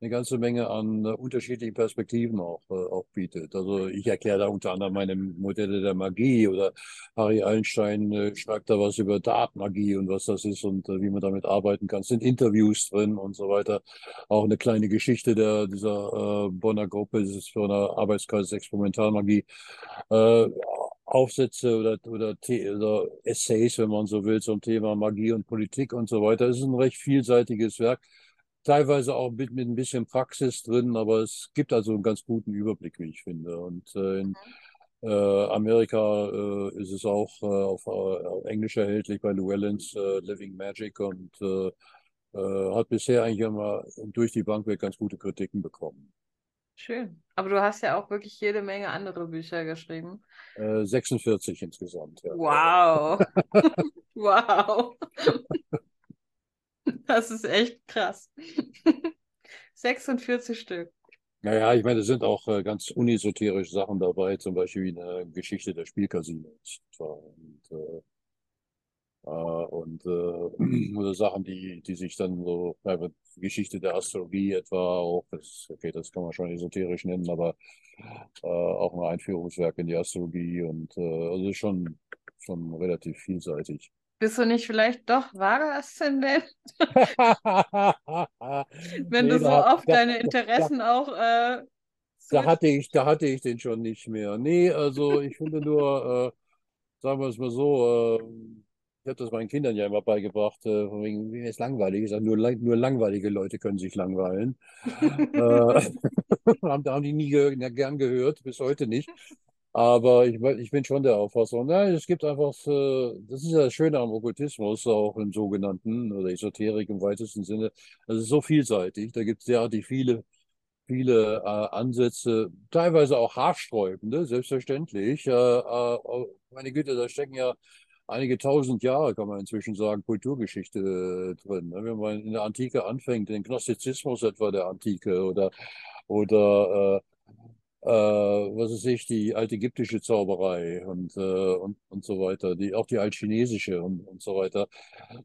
eine ganze Menge an äh, unterschiedlichen Perspektiven auch, äh, auch bietet. Also ich erkläre da unter anderem meine Modelle der Magie oder Harry Einstein äh, schreibt da was über Dartmagie und was das ist und äh, wie man damit arbeiten kann. Es sind Interviews drin und so weiter. Auch eine kleine Geschichte der, dieser äh, Bonner Gruppe, das ist für eine Arbeitskreis Experimentalmagie. Äh, Aufsätze oder, oder, oder Essays, wenn man so will, zum Thema Magie und Politik und so weiter. Es ist ein recht vielseitiges Werk teilweise auch mit, mit ein bisschen Praxis drin, aber es gibt also einen ganz guten Überblick, wie ich finde. Und äh, in äh, Amerika äh, ist es auch äh, auf, auf, äh, Englisch erhältlich bei Llewellyns äh, Living Magic und hat bisher eigentlich immer durch die Bank weg ganz gute Kritiken bekommen. Schön. Aber du hast ja auch wirklich jede Menge andere Bücher geschrieben. 46 insgesamt. Ja. Wow. wow. Das ist echt krass. 46 Stück. Naja, ich meine, es sind auch äh, ganz unesoterische Sachen dabei, zum Beispiel wie eine Geschichte der Spielcasinos. Und, äh, äh, äh, oder Sachen, die, die sich dann so, ja, Geschichte der Astrologie etwa auch, das, okay, das kann man schon esoterisch nennen, aber äh, auch ein Einführungswerk in die Astrologie und also schon, schon relativ vielseitig. Bist du nicht vielleicht doch wahrer Aszendent? Wenn nee, du so da, oft da, deine Interessen da, auch. Äh, da, hatte ich, da hatte ich den schon nicht mehr. Nee, also ich finde nur, äh, sagen wir es mal so, äh, ich habe das meinen Kindern ja immer beigebracht, äh, von wegen, wie ist langweilig? Ich sage, nur, nur langweilige Leute können sich langweilen. äh, haben, haben die nie ge gern gehört, bis heute nicht. Aber ich, ich bin schon der Auffassung, nein, es gibt einfach, äh, das ist ja das Schöne am Okkultismus, auch im sogenannten oder Esoterik im weitesten Sinne. Es ist so vielseitig, da gibt es derartig viele, viele äh, Ansätze, teilweise auch haarsträubende, selbstverständlich. Äh, äh, meine Güte, da stecken ja einige tausend Jahre, kann man inzwischen sagen, Kulturgeschichte äh, drin. Ne? Wenn man in der Antike anfängt, den Gnostizismus etwa der Antike oder, oder äh, was weiß ich, die altägyptische Zauberei und, äh, und, und so weiter, die, auch die altchinesische und, und so weiter.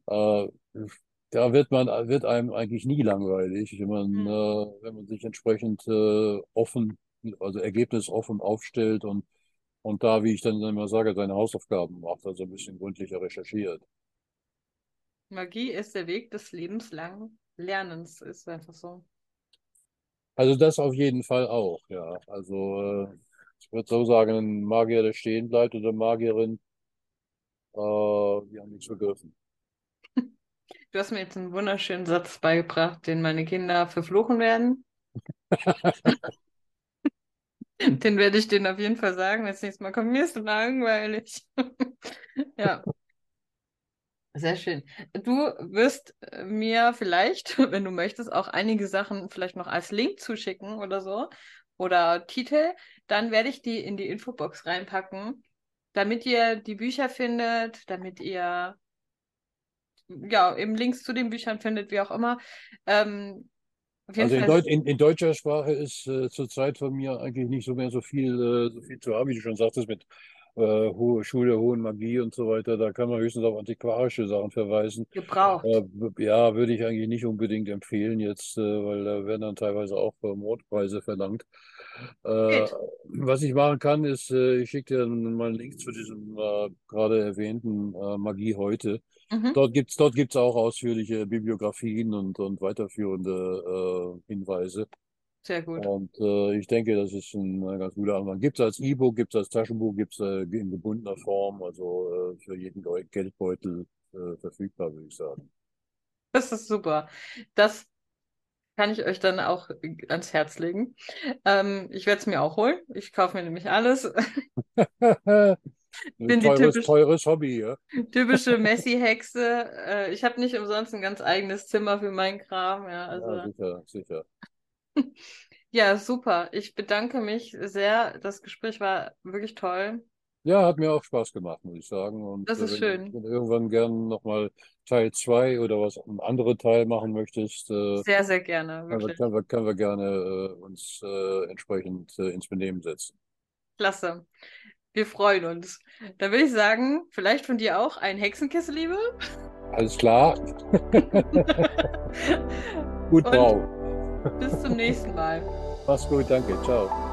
Äh, da wird man, wird einem eigentlich nie langweilig, wenn man, mhm. äh, wenn man sich entsprechend äh, offen, also ergebnisoffen aufstellt und, und da, wie ich dann immer sage, seine Hausaufgaben macht, also ein bisschen gründlicher recherchiert. Magie ist der Weg des lebenslangen Lernens, ist einfach so. Also das auf jeden Fall auch, ja. Also äh, ich würde so sagen, ein Magier, der stehen bleibt oder Magierin, äh, die haben nichts begriffen. Du hast mir jetzt einen wunderschönen Satz beigebracht, den meine Kinder verfluchen werden. den werde ich denen auf jeden Fall sagen, wenn es nächstes Mal kommt. Mir ist langweilig. ja. Sehr schön. Du wirst äh, mir vielleicht, wenn du möchtest, auch einige Sachen vielleicht noch als Link zuschicken oder so oder Titel. Dann werde ich die in die Infobox reinpacken, damit ihr die Bücher findet, damit ihr ja eben Links zu den Büchern findet, wie auch immer. Ähm, also in, Deut in, in, deutscher Sprache ist äh, zurzeit von mir eigentlich nicht so mehr so viel, äh, so viel zu haben, wie du schon sagtest, mit äh, hohe Schule, hohen Magie und so weiter. Da kann man höchstens auf antiquarische Sachen verweisen. Gebraucht. Äh, ja, würde ich eigentlich nicht unbedingt empfehlen jetzt, äh, weil da werden dann teilweise auch äh, Mordpreise verlangt. Äh, was ich machen kann, ist, äh, ich schicke dir mal einen Link zu diesem gerade erwähnten Magie heute. Mhm. Dort gibt es dort gibt's auch ausführliche Bibliografien und, und weiterführende Hinweise. Sehr gut. Und äh, ich denke, das ist ein, ganz guter Anfang. Gibt es als E-Book, gibt es als Taschenbuch, gibt es äh, in gebundener Form, also äh, für jeden Geldbeutel äh, verfügbar, würde ich sagen. Das ist super. Das Kann ich euch dann auch ans Herz legen. Ähm, ich werde es mir auch holen. Ich kaufe mir nämlich alles. Bin teures, die typisch, teures Hobby, ja. Typische Messi-Hexe. Äh, ich habe nicht umsonst ein ganz eigenes Zimmer für meinen Kram. Ja, also. ja sicher, sicher. Ja, super. Ich bedanke mich sehr. Das Gespräch war wirklich toll. Ja, hat mir auch Spaß gemacht, muss ich sagen. Und das ist wenn, schön. Wenn du irgendwann gerne nochmal Teil 2 oder was ein andere Teil machen möchtest, äh, sehr, sehr gerne. Können wir, können wir, können wir gerne äh, uns äh, entsprechend äh, ins Benehmen setzen. Klasse. Wir freuen uns. Dann würde ich sagen, vielleicht von dir auch ein Hexenkessel, Liebe. Alles klar. gut drauf. Bis zum nächsten Mal. Mach's gut, danke. Ciao.